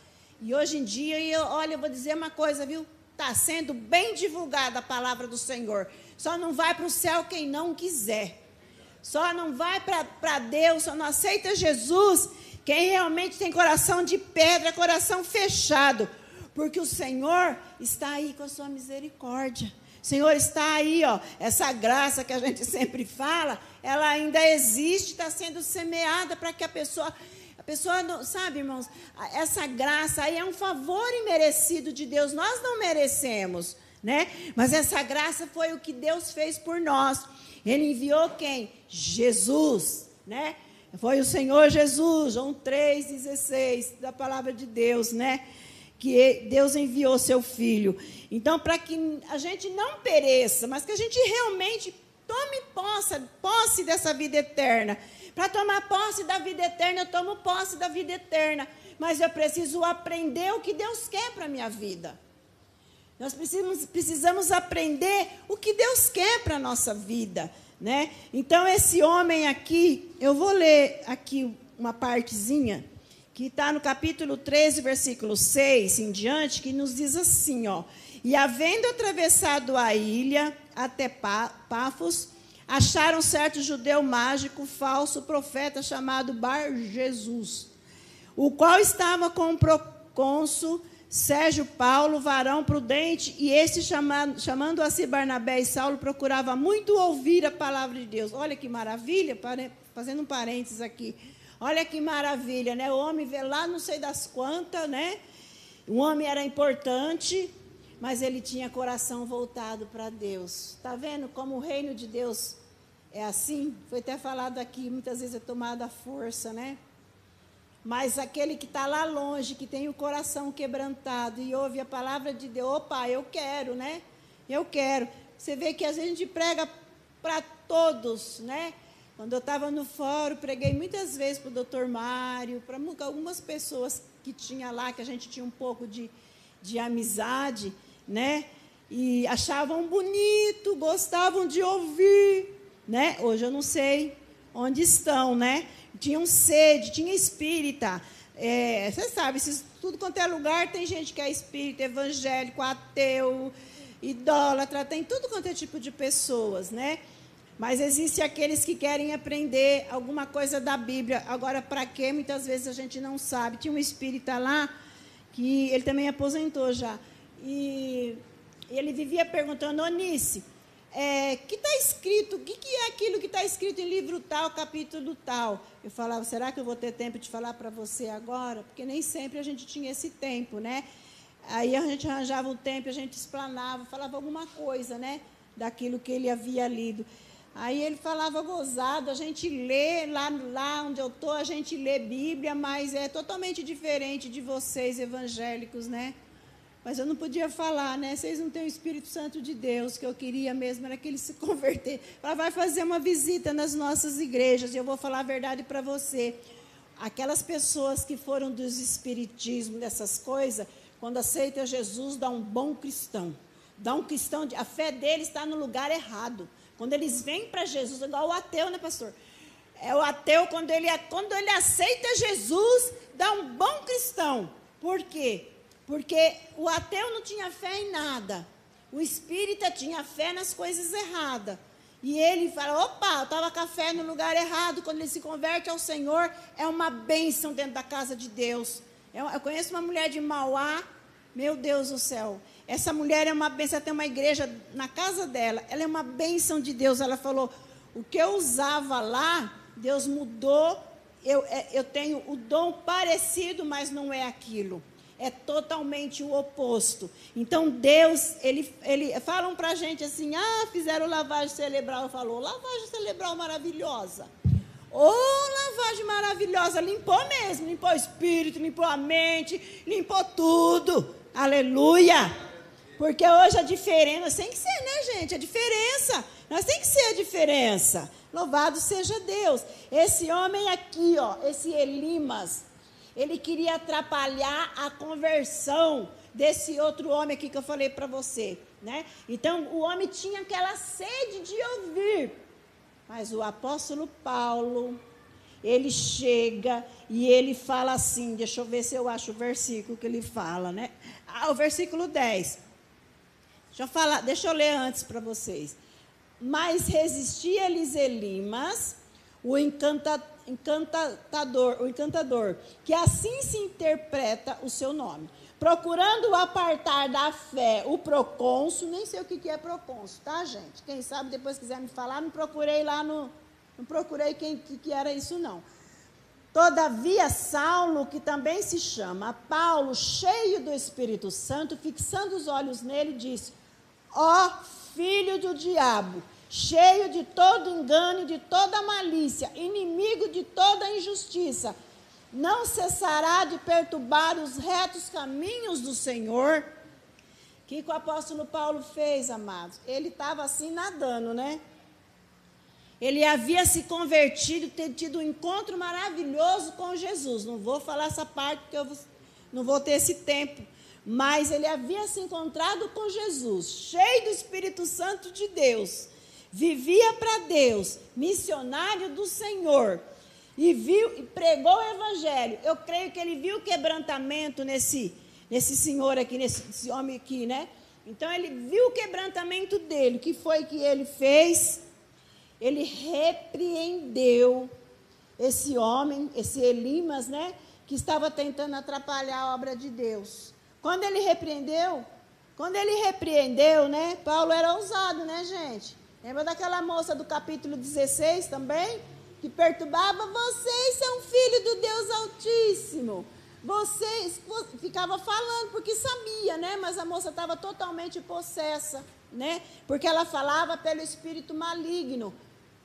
E hoje em dia, eu, olha, eu vou dizer uma coisa, viu? Está sendo bem divulgada a palavra do Senhor. Só não vai para o céu quem não quiser. Só não vai para Deus, só não aceita Jesus quem realmente tem coração de pedra, coração fechado. Porque o Senhor está aí com a sua misericórdia. O Senhor está aí, ó. Essa graça que a gente sempre fala, ela ainda existe, está sendo semeada para que a pessoa a pessoa não, sabe, irmãos, essa graça aí é um favor imerecido de Deus. Nós não merecemos, né? Mas essa graça foi o que Deus fez por nós. Ele enviou quem? Jesus, né? Foi o Senhor Jesus, João 3,16, da palavra de Deus, né? Que Deus enviou seu filho. Então, para que a gente não pereça, mas que a gente realmente tome posse, posse dessa vida eterna. Para tomar posse da vida eterna, eu tomo posse da vida eterna. Mas eu preciso aprender o que Deus quer para a minha vida. Nós precisamos, precisamos aprender o que Deus quer para a nossa vida. Né? Então, esse homem aqui, eu vou ler aqui uma partezinha, que está no capítulo 13, versículo 6 em diante, que nos diz assim: ó, E havendo atravessado a ilha até Pafos, acharam certo judeu mágico, falso profeta chamado Bar Jesus, o qual estava com o procônsul Sérgio Paulo, varão prudente, e esse chamando, chamando a si Barnabé e Saulo, procurava muito ouvir a palavra de Deus. Olha que maravilha, fazendo um parênteses aqui. Olha que maravilha, né? O homem vê lá não sei das quantas, né? O homem era importante, mas ele tinha coração voltado para Deus. Está vendo como o reino de Deus é assim? Foi até falado aqui, muitas vezes é tomada a força, né? Mas aquele que está lá longe, que tem o coração quebrantado e ouve a palavra de Deus, opa, eu quero, né? Eu quero. Você vê que às vezes a gente prega para todos, né? Quando eu estava no fórum, preguei muitas vezes para o doutor Mário, para algumas pessoas que tinha lá, que a gente tinha um pouco de, de amizade, né? E achavam bonito, gostavam de ouvir, né? Hoje eu não sei onde estão, né? tinham sede, tinha espírita. É, você sabe, se tudo quanto é lugar tem gente que é espírita, evangélico, ateu, idólatra, tem tudo quanto é tipo de pessoas, né? Mas existe aqueles que querem aprender alguma coisa da Bíblia. Agora, para quê? Muitas vezes a gente não sabe. Tinha um espírita lá que ele também aposentou já. E ele vivia perguntando, Onice, é, que está escrito, o que, que é aquilo que está escrito em livro tal, capítulo tal. Eu falava, será que eu vou ter tempo de falar para você agora? Porque nem sempre a gente tinha esse tempo, né? Aí a gente arranjava o tempo, a gente explanava, falava alguma coisa, né? Daquilo que ele havia lido. Aí ele falava gozado, a gente lê, lá, lá onde eu estou, a gente lê Bíblia, mas é totalmente diferente de vocês evangélicos, né? Mas eu não podia falar, né? Vocês não têm o Espírito Santo de Deus, que eu queria mesmo era que ele se converter. Ela vai fazer uma visita nas nossas igrejas, e eu vou falar a verdade para você. Aquelas pessoas que foram dos espiritismo, dessas coisas, quando aceita Jesus, dá um bom cristão. Dá um cristão, a fé deles está no lugar errado. Quando eles vêm para Jesus, igual o ateu, né, pastor? É o ateu, quando ele, quando ele aceita Jesus, dá um bom cristão. Por quê? Porque o ateu não tinha fé em nada. O espírita tinha fé nas coisas erradas. E ele fala: opa, eu estava com a fé no lugar errado. Quando ele se converte ao Senhor, é uma bênção dentro da casa de Deus. Eu, eu conheço uma mulher de Mauá, meu Deus do céu. Essa mulher é uma bênção, ela tem uma igreja na casa dela. Ela é uma bênção de Deus. Ela falou: o que eu usava lá, Deus mudou. Eu, é, eu tenho o dom parecido, mas não é aquilo é totalmente o oposto. Então Deus, ele, ele falam para a gente assim, ah, fizeram lavagem cerebral, falou, lavagem cerebral maravilhosa. Ô, oh, lavagem maravilhosa, limpou mesmo, limpou o espírito, limpou a mente, limpou tudo. Aleluia! Porque hoje a diferença tem que ser, né, gente? A diferença. Nós tem que ser a diferença. Louvado seja Deus. Esse homem aqui, ó, esse Elimas, ele queria atrapalhar a conversão desse outro homem aqui que eu falei para você, né? Então, o homem tinha aquela sede de ouvir. Mas o apóstolo Paulo, ele chega e ele fala assim, deixa eu ver se eu acho o versículo que ele fala, né? Ah, o versículo 10. Deixa eu falar, deixa eu ler antes para vocês. Mas resistia-lhes Elimas, o encanta, encantador, o encantador, que assim se interpreta o seu nome procurando apartar da fé o procônsul, nem sei o que, é procônsul, tá, gente? Quem sabe depois quiser me falar, não procurei lá no. Não procurei quem que, que era isso, não. Todavia, Saulo, que também se chama Paulo, cheio do Espírito Santo, fixando os olhos nele, disse: Ó filho do diabo, cheio de todo engano e de toda malícia, inimigo de toda injustiça, não cessará de perturbar os retos caminhos do Senhor. O que, que o apóstolo Paulo fez, amados? Ele estava assim nadando, né? Ele havia se convertido, ter tido um encontro maravilhoso com Jesus. Não vou falar essa parte porque eu não vou ter esse tempo. Mas ele havia se encontrado com Jesus, cheio do Espírito Santo de Deus. Vivia para Deus, missionário do Senhor e viu e pregou o evangelho. Eu creio que ele viu o quebrantamento nesse nesse senhor aqui, nesse homem aqui, né? Então ele viu o quebrantamento dele. O que foi que ele fez? Ele repreendeu esse homem, esse Elimas, né? Que estava tentando atrapalhar a obra de Deus. Quando ele repreendeu, quando ele repreendeu, né? Paulo era ousado, né, gente? Lembra daquela moça do capítulo 16 também? que perturbava, vocês são filhos do Deus Altíssimo. Vocês ficava falando porque sabia, né? Mas a moça estava totalmente possessa, né? Porque ela falava pelo espírito maligno.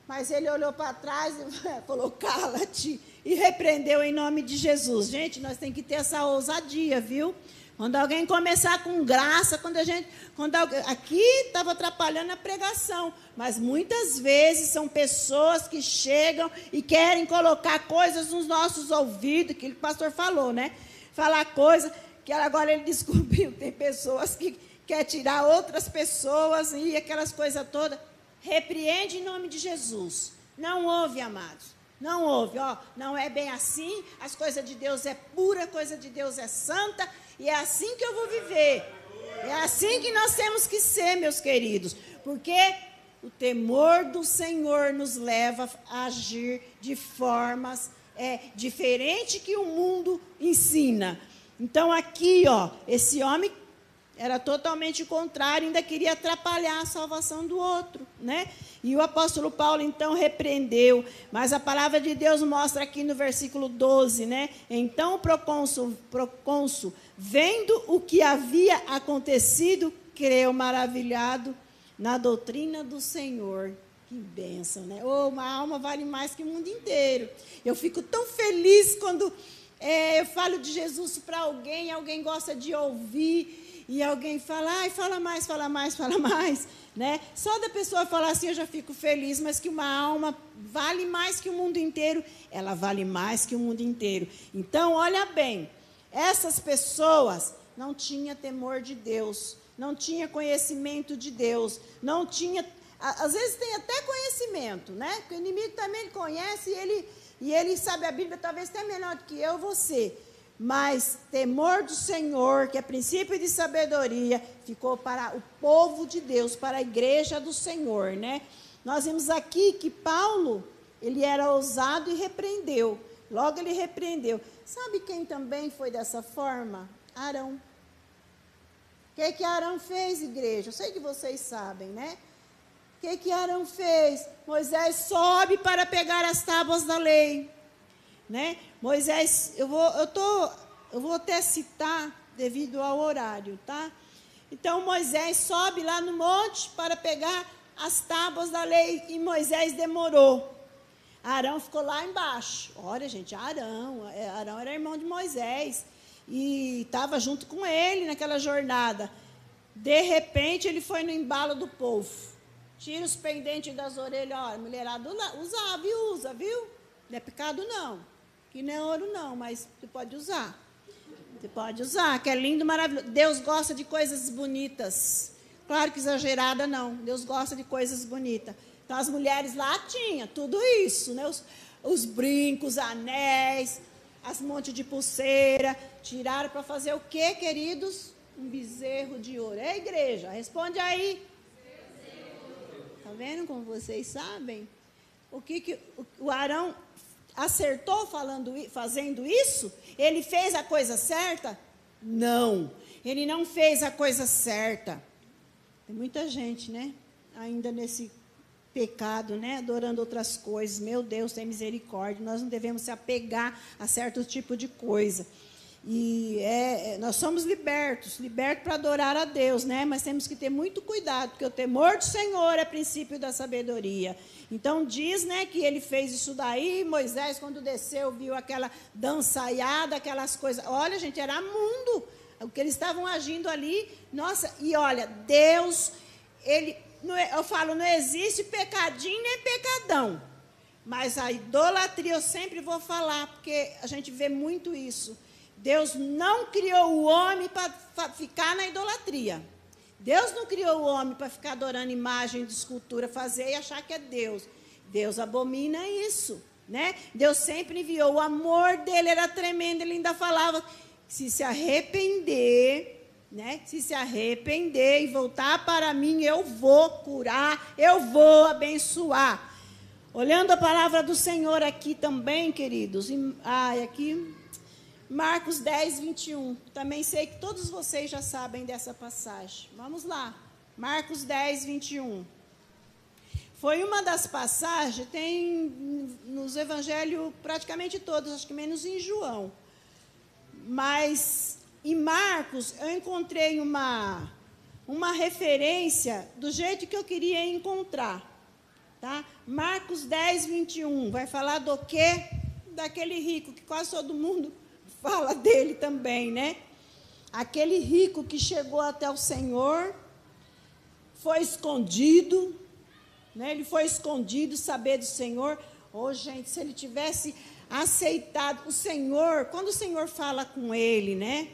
Mas ele olhou para trás e falou: "Cala-te" e repreendeu em nome de Jesus. Gente, nós temos que ter essa ousadia, viu? Quando alguém começar com graça, quando a gente. Quando alguém, aqui estava atrapalhando a pregação, mas muitas vezes são pessoas que chegam e querem colocar coisas nos nossos ouvidos, aquilo que o pastor falou, né? Falar coisa que agora ele descobriu. Tem pessoas que quer tirar outras pessoas e aquelas coisas todas. Repreende em nome de Jesus. Não ouve, amados. Não ouve, ó, não é bem assim, as coisas de Deus é pura, coisa de Deus é santa, e é assim que eu vou viver. É assim que nós temos que ser, meus queridos. Porque o temor do Senhor nos leva a agir de formas é, diferentes que o mundo ensina. Então, aqui, ó, esse homem era totalmente contrário, ainda queria atrapalhar a salvação do outro, né? E o apóstolo Paulo então repreendeu, mas a palavra de Deus mostra aqui no versículo 12, né? Então o procônsul, procônsul vendo o que havia acontecido, creu maravilhado na doutrina do Senhor. Que bênção, né? Oh, uma alma vale mais que o mundo inteiro. Eu fico tão feliz quando é, eu falo de Jesus para alguém, alguém gosta de ouvir e alguém fala, ai, fala mais, fala mais, fala mais, né? Só da pessoa falar assim eu já fico feliz, mas que uma alma vale mais que o mundo inteiro, ela vale mais que o mundo inteiro. Então, olha bem, essas pessoas não tinham temor de Deus, não tinha conhecimento de Deus, não tinha, às vezes tem até conhecimento, né? Porque o inimigo também conhece e ele e ele sabe a Bíblia talvez até melhor do que eu, você mas temor do Senhor, que é princípio de sabedoria, ficou para o povo de Deus, para a igreja do Senhor, né? Nós vimos aqui que Paulo, ele era ousado e repreendeu. Logo ele repreendeu. Sabe quem também foi dessa forma? Arão. O que, que Arão fez, igreja? Eu sei que vocês sabem, né? O que, que Arão fez? Moisés sobe para pegar as tábuas da lei. Né? Moisés, eu vou, eu tô, eu vou até citar devido ao horário, tá? Então Moisés sobe lá no monte para pegar as tábuas da lei e Moisés demorou. Arão ficou lá embaixo. Olha, gente, Arão, é, Arão era irmão de Moisés e estava junto com ele naquela jornada. De repente, ele foi no embalo do povo. Tira os pendentes das orelhas. Olha, mulherada usava usa, viu? Não é pecado, não. Que não é ouro, não, mas você pode usar. Você pode usar, que é lindo, maravilhoso. Deus gosta de coisas bonitas. Claro que exagerada, não. Deus gosta de coisas bonitas. Então, as mulheres lá tinham tudo isso, né? Os, os brincos, anéis, as montes de pulseira. Tiraram para fazer o quê, queridos? Um bezerro de ouro. É igreja, responde aí. Está vendo como vocês sabem? O que, que o Arão acertou falando, fazendo isso? Ele fez a coisa certa? Não. Ele não fez a coisa certa. Tem muita gente, né? Ainda nesse pecado, né? Adorando outras coisas. Meu Deus, tem misericórdia. Nós não devemos se apegar a certo tipo de coisa. E é, é nós somos libertos, libertos para adorar a Deus, né? Mas temos que ter muito cuidado, porque o temor do Senhor é princípio da sabedoria. Então diz, né, que ele fez isso daí. Moisés, quando desceu, viu aquela dançaiada, aquelas coisas. Olha, gente, era mundo o que eles estavam agindo ali. Nossa, e olha, Deus, ele, eu falo, não existe pecadinho nem pecadão. Mas a idolatria eu sempre vou falar, porque a gente vê muito isso. Deus não criou o homem para ficar na idolatria. Deus não criou o homem para ficar adorando imagem de escultura, fazer e achar que é Deus. Deus abomina isso, né? Deus sempre enviou. O amor dele era tremendo. Ele ainda falava se se arrepender, né? Se se arrepender e voltar para mim, eu vou curar, eu vou abençoar. Olhando a palavra do Senhor aqui também, queridos, ai, aqui, Marcos 10, 21. Também sei que todos vocês já sabem dessa passagem. Vamos lá. Marcos 10, 21. Foi uma das passagens, tem nos evangelhos praticamente todos, acho que menos em João mas em Marcos eu encontrei uma, uma referência do jeito que eu queria encontrar. Tá? Marcos 10, 21, vai falar do quê? Daquele rico, que quase todo mundo fala dele também, né? Aquele rico que chegou até o Senhor, foi escondido, né? ele foi escondido, saber do Senhor. Oh, gente, se ele tivesse aceitado. O Senhor, quando o Senhor fala com ele, né?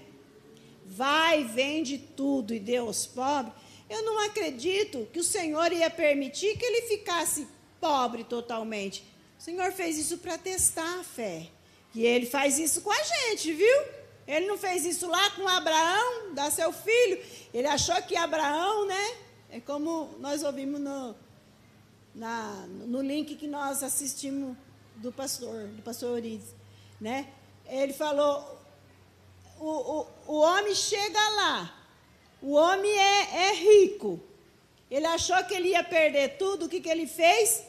Vai, vende tudo e dê aos pobres. Eu não acredito que o Senhor ia permitir que ele ficasse pobre totalmente. O Senhor fez isso para testar a fé. E ele faz isso com a gente, viu? Ele não fez isso lá com Abraão, dá seu filho. Ele achou que Abraão, né? É como nós ouvimos no, na, no link que nós assistimos do pastor, do pastor Orides, né? Ele falou, o, o, o homem chega lá, o homem é, é rico. Ele achou que ele ia perder tudo, o que, que ele fez?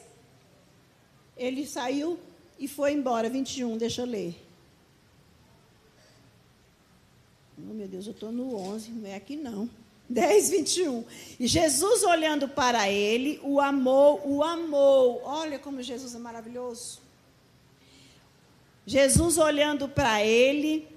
Ele saiu e foi embora. 21, deixa eu ler. Oh, meu Deus, eu estou no 11, não é aqui não. 10, 21. E Jesus, olhando para ele, o amou, o amou. Olha como Jesus é maravilhoso. Jesus, olhando para ele,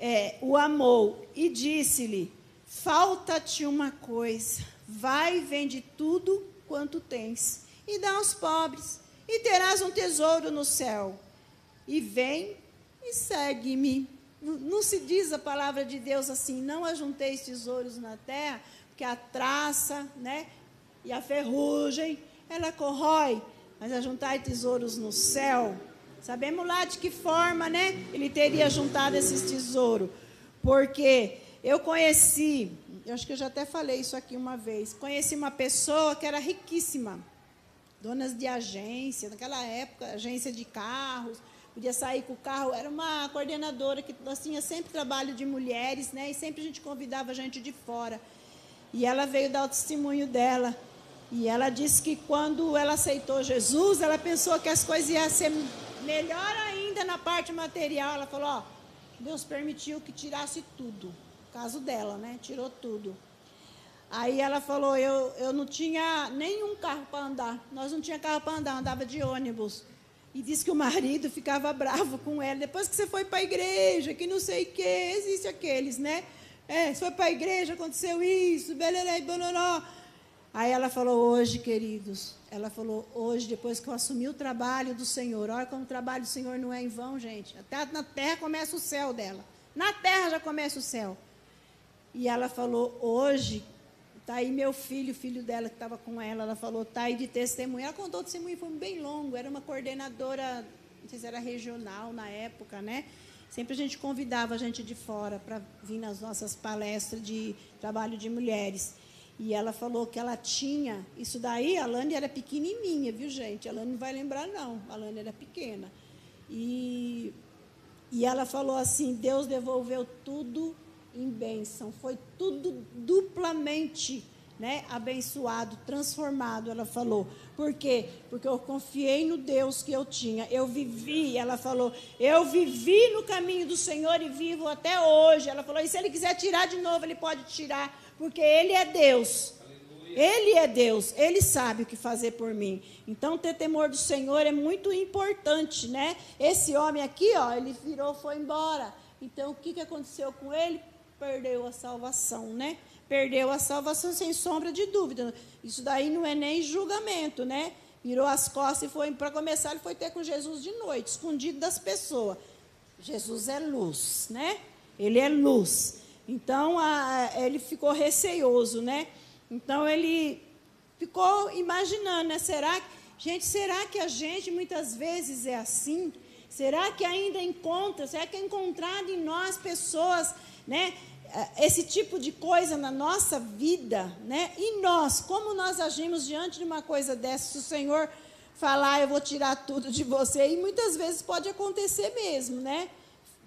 é, o amou e disse-lhe: Falta-te uma coisa, vai e vende tudo quanto tens, e dá aos pobres, e terás um tesouro no céu. E vem e segue-me. Não, se diz a palavra de Deus assim: não ajunteis tesouros na terra, porque a traça né, e a ferrugem, ela corrói, mas ajuntai tesouros no céu Sabemos lá de que forma, né? Ele teria juntado esses tesouros. Porque eu conheci, eu acho que eu já até falei isso aqui uma vez. Conheci uma pessoa que era riquíssima, donas de agência, naquela época, agência de carros, podia sair com o carro. Era uma coordenadora que nós tinha sempre trabalho de mulheres, né? E sempre a gente convidava gente de fora. E ela veio dar o testemunho dela. E ela disse que quando ela aceitou Jesus, ela pensou que as coisas iam ser Melhor ainda na parte material, ela falou, ó, Deus permitiu que tirasse tudo. caso dela, né? Tirou tudo. Aí ela falou, eu, eu não tinha nenhum carro para andar. Nós não tinha carro para andar, andava de ônibus. E disse que o marido ficava bravo com ela. Depois que você foi para a igreja, que não sei o que, existe aqueles, né? É, você foi para a igreja, aconteceu isso, beleza, boloró. Aí ela falou, hoje, queridos, ela falou, hoje, depois que eu assumi o trabalho do Senhor, olha como o trabalho do Senhor não é em vão, gente. Até na terra começa o céu dela. Na terra já começa o céu. E ela falou, hoje, está aí meu filho, filho dela que estava com ela, ela falou, está aí de testemunho. Ela contou o testemunho, foi bem longo, era uma coordenadora, não sei se era regional na época, né? Sempre a gente convidava a gente de fora para vir nas nossas palestras de trabalho de mulheres. E ela falou que ela tinha, isso daí, a Lani era pequenininha, viu, gente? A Lani não vai lembrar, não. A Lani era pequena. E, e ela falou assim: Deus devolveu tudo em bênção. Foi tudo duplamente né, abençoado, transformado, ela falou. Por quê? Porque eu confiei no Deus que eu tinha. Eu vivi, ela falou, eu vivi no caminho do Senhor e vivo até hoje. Ela falou, e se ele quiser tirar de novo, ele pode tirar, porque ele é Deus. Ele é Deus, ele sabe o que fazer por mim. Então, ter temor do Senhor é muito importante, né? Esse homem aqui, ó, ele virou, foi embora. Então, o que, que aconteceu com ele? perdeu a salvação, né? Perdeu a salvação sem sombra de dúvida. Isso daí não é nem julgamento, né? Virou as costas e foi, para começar, ele foi ter com Jesus de noite, escondido das pessoas. Jesus é luz, né? Ele é luz. Então, a, ele ficou receioso, né? Então, ele ficou imaginando, né? Será que, gente, será que a gente muitas vezes é assim? Será que ainda encontra, será que é encontrado em nós pessoas né? É, esse tipo de coisa na nossa vida, né? E nós, como nós agimos diante de uma coisa dessa? Se o Senhor falar, eu vou tirar tudo de você, e muitas vezes pode acontecer mesmo, né?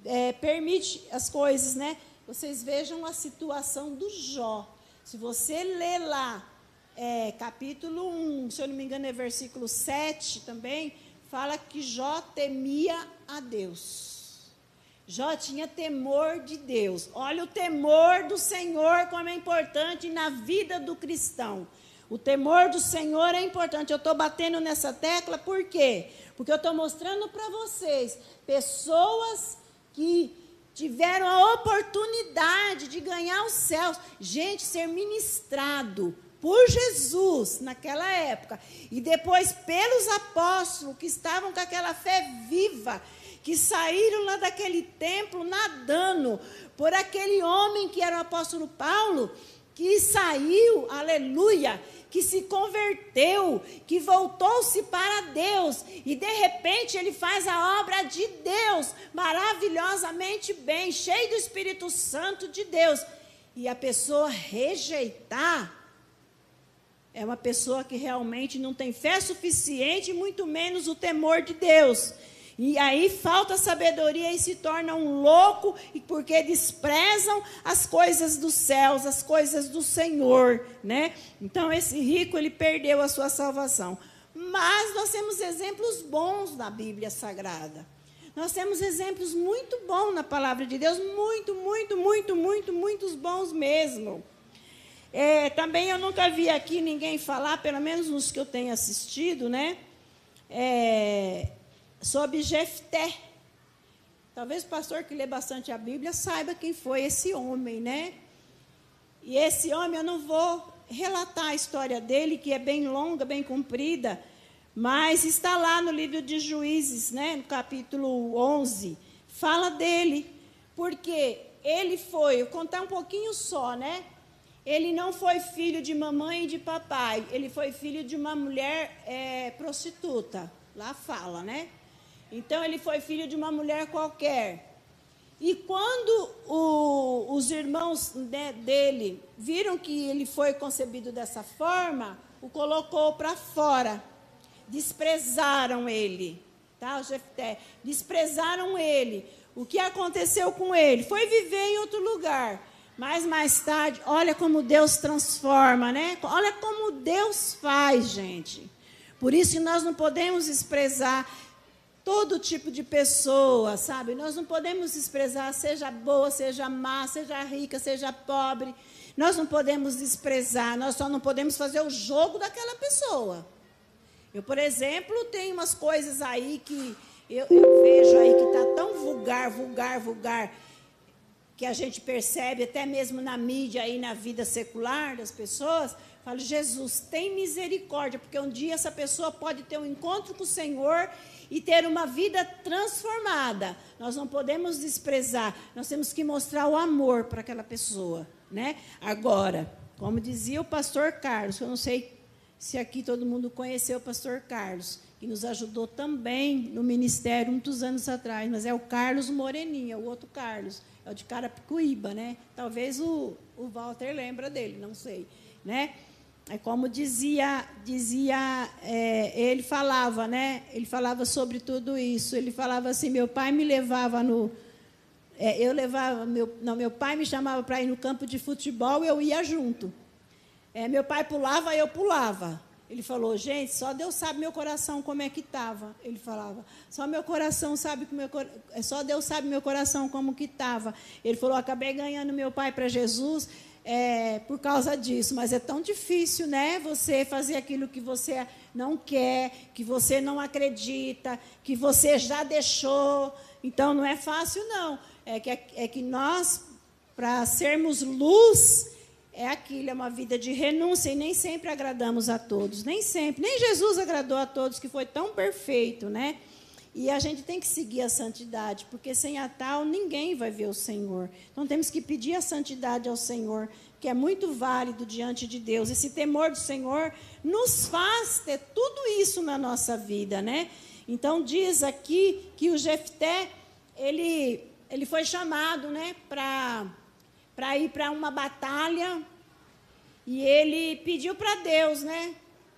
É, permite as coisas, né? Vocês vejam a situação do Jó. Se você ler lá, é, capítulo 1, se eu não me engano, é versículo 7 também, fala que Jó temia a Deus. Jó tinha temor de Deus. Olha o temor do Senhor como é importante na vida do cristão. O temor do Senhor é importante. Eu estou batendo nessa tecla por quê? Porque eu estou mostrando para vocês pessoas que tiveram a oportunidade de ganhar os céus. Gente, ser ministrado por Jesus naquela época e depois pelos apóstolos que estavam com aquela fé viva que saíram lá daquele templo nadando por aquele homem que era o apóstolo Paulo, que saiu, aleluia, que se converteu, que voltou-se para Deus, e de repente ele faz a obra de Deus maravilhosamente bem, cheio do Espírito Santo de Deus. E a pessoa rejeitar é uma pessoa que realmente não tem fé suficiente, muito menos o temor de Deus. E aí falta sabedoria e se torna um louco, porque desprezam as coisas dos céus, as coisas do Senhor, né? Então esse rico ele perdeu a sua salvação. Mas nós temos exemplos bons na Bíblia Sagrada. Nós temos exemplos muito bons na palavra de Deus, muito, muito, muito, muito, muitos bons mesmo. É, também eu nunca vi aqui ninguém falar, pelo menos nos que eu tenho assistido, né? É, sobre Jefté. Talvez o pastor que lê bastante a Bíblia saiba quem foi esse homem, né? E esse homem, eu não vou relatar a história dele, que é bem longa, bem comprida, mas está lá no livro de Juízes, né, no capítulo 11, fala dele, porque ele foi, vou contar um pouquinho só, né? Ele não foi filho de mamãe e de papai, ele foi filho de uma mulher é, prostituta. Lá fala, né? Então ele foi filho de uma mulher qualquer. E quando o, os irmãos né, dele viram que ele foi concebido dessa forma, o colocou para fora. Desprezaram ele, tá, Jefté? Desprezaram ele. O que aconteceu com ele? Foi viver em outro lugar. Mas mais tarde, olha como Deus transforma, né? Olha como Deus faz, gente. Por isso nós não podemos desprezar todo tipo de pessoa, sabe? Nós não podemos desprezar, seja boa, seja má, seja rica, seja pobre. Nós não podemos desprezar, nós só não podemos fazer o jogo daquela pessoa. Eu, por exemplo, tenho umas coisas aí que eu, eu vejo aí que está tão vulgar, vulgar, vulgar, que a gente percebe até mesmo na mídia aí na vida secular das pessoas. Falo, Jesus, tem misericórdia, porque um dia essa pessoa pode ter um encontro com o Senhor e ter uma vida transformada. Nós não podemos desprezar, nós temos que mostrar o amor para aquela pessoa, né? Agora, como dizia o pastor Carlos, eu não sei se aqui todo mundo conheceu o pastor Carlos, que nos ajudou também no ministério muitos anos atrás, mas é o Carlos Moreninha, o outro Carlos, é o de Carapicuíba, né? Talvez o, o Walter lembra dele, não sei, né? É como dizia, dizia é, ele falava, né? Ele falava sobre tudo isso. Ele falava assim: meu pai me levava no, é, eu levava meu, não, meu pai me chamava para ir no campo de futebol, eu ia junto. É, meu pai pulava, eu pulava. Ele falou, gente, só Deus sabe meu coração como é que estava. Ele falava, só meu coração sabe que meu é, só Deus sabe meu coração como que estava. Ele falou, acabei ganhando meu pai para Jesus é, por causa disso, mas é tão difícil, né? Você fazer aquilo que você não quer, que você não acredita, que você já deixou. Então não é fácil, não. É que, é que nós, para sermos luz, é aquilo, é uma vida de renúncia e nem sempre agradamos a todos, nem sempre. Nem Jesus agradou a todos, que foi tão perfeito, né? E a gente tem que seguir a santidade, porque sem a tal ninguém vai ver o Senhor. Então temos que pedir a santidade ao Senhor, que é muito válido diante de Deus. Esse temor do Senhor nos faz ter tudo isso na nossa vida, né? Então diz aqui que o Jefté, ele, ele foi chamado, né, para ir para uma batalha e ele pediu para Deus, né?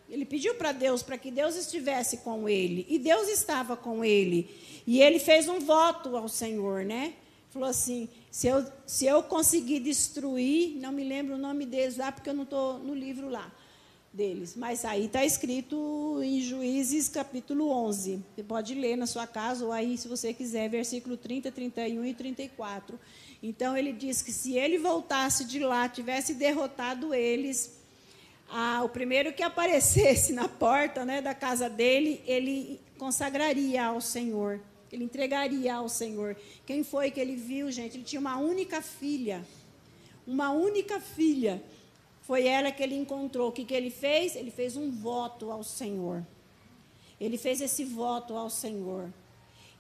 Ele pediu para Deus para que Deus estivesse com ele. E Deus estava com ele. E ele fez um voto ao Senhor, né? Falou assim: se eu, se eu conseguir destruir, não me lembro o nome deles lá, porque eu não estou no livro lá deles. Mas aí está escrito em Juízes capítulo 11. Você pode ler na sua casa, ou aí, se você quiser, versículo 30, 31 e 34. Então ele diz que se ele voltasse de lá, tivesse derrotado eles, ah, o primeiro que aparecesse na porta né, da casa dele, ele consagraria ao Senhor, ele entregaria ao Senhor. Quem foi que ele viu, gente? Ele tinha uma única filha, uma única filha. Foi ela que ele encontrou. O que, que ele fez? Ele fez um voto ao Senhor. Ele fez esse voto ao Senhor.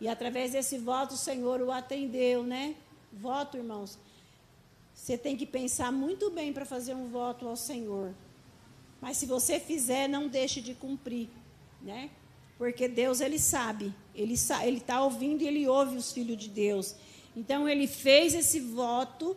E através desse voto, o Senhor o atendeu, né? Voto, irmãos. Você tem que pensar muito bem para fazer um voto ao Senhor. Mas se você fizer, não deixe de cumprir, né? Porque Deus ele sabe, ele ele está ouvindo e ele ouve os filhos de Deus. Então ele fez esse voto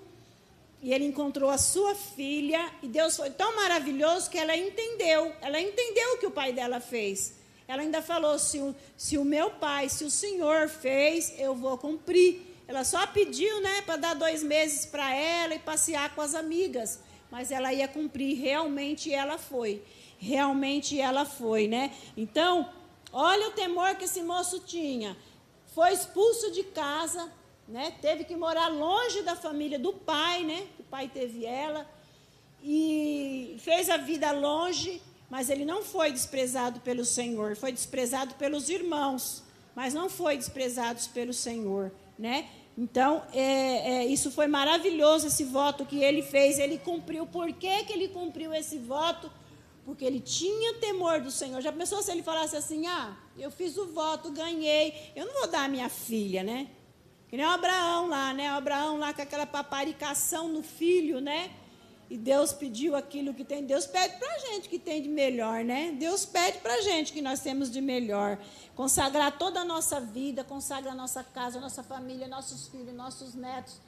e ele encontrou a sua filha e Deus foi tão maravilhoso que ela entendeu, ela entendeu o que o pai dela fez. Ela ainda falou: se o, se o meu pai, se o Senhor fez, eu vou cumprir. Ela só pediu, né, para dar dois meses para ela e passear com as amigas mas ela ia cumprir, realmente ela foi. Realmente ela foi, né? Então, olha o temor que esse moço tinha. Foi expulso de casa, né? Teve que morar longe da família do pai, né? O pai teve ela e fez a vida longe, mas ele não foi desprezado pelo Senhor, foi desprezado pelos irmãos, mas não foi desprezado pelo Senhor, né? Então, é, é, isso foi maravilhoso, esse voto que ele fez. Ele cumpriu. Por que, que ele cumpriu esse voto? Porque ele tinha temor do Senhor. Já pensou se ele falasse assim: ah, eu fiz o voto, ganhei, eu não vou dar a minha filha, né? Que nem o Abraão lá, né? O Abraão lá com aquela paparicação no filho, né? E Deus pediu aquilo que tem. Deus pede para a gente que tem de melhor, né? Deus pede para a gente que nós temos de melhor. Consagrar toda a nossa vida, consagra a nossa casa, a nossa família, nossos filhos, nossos netos.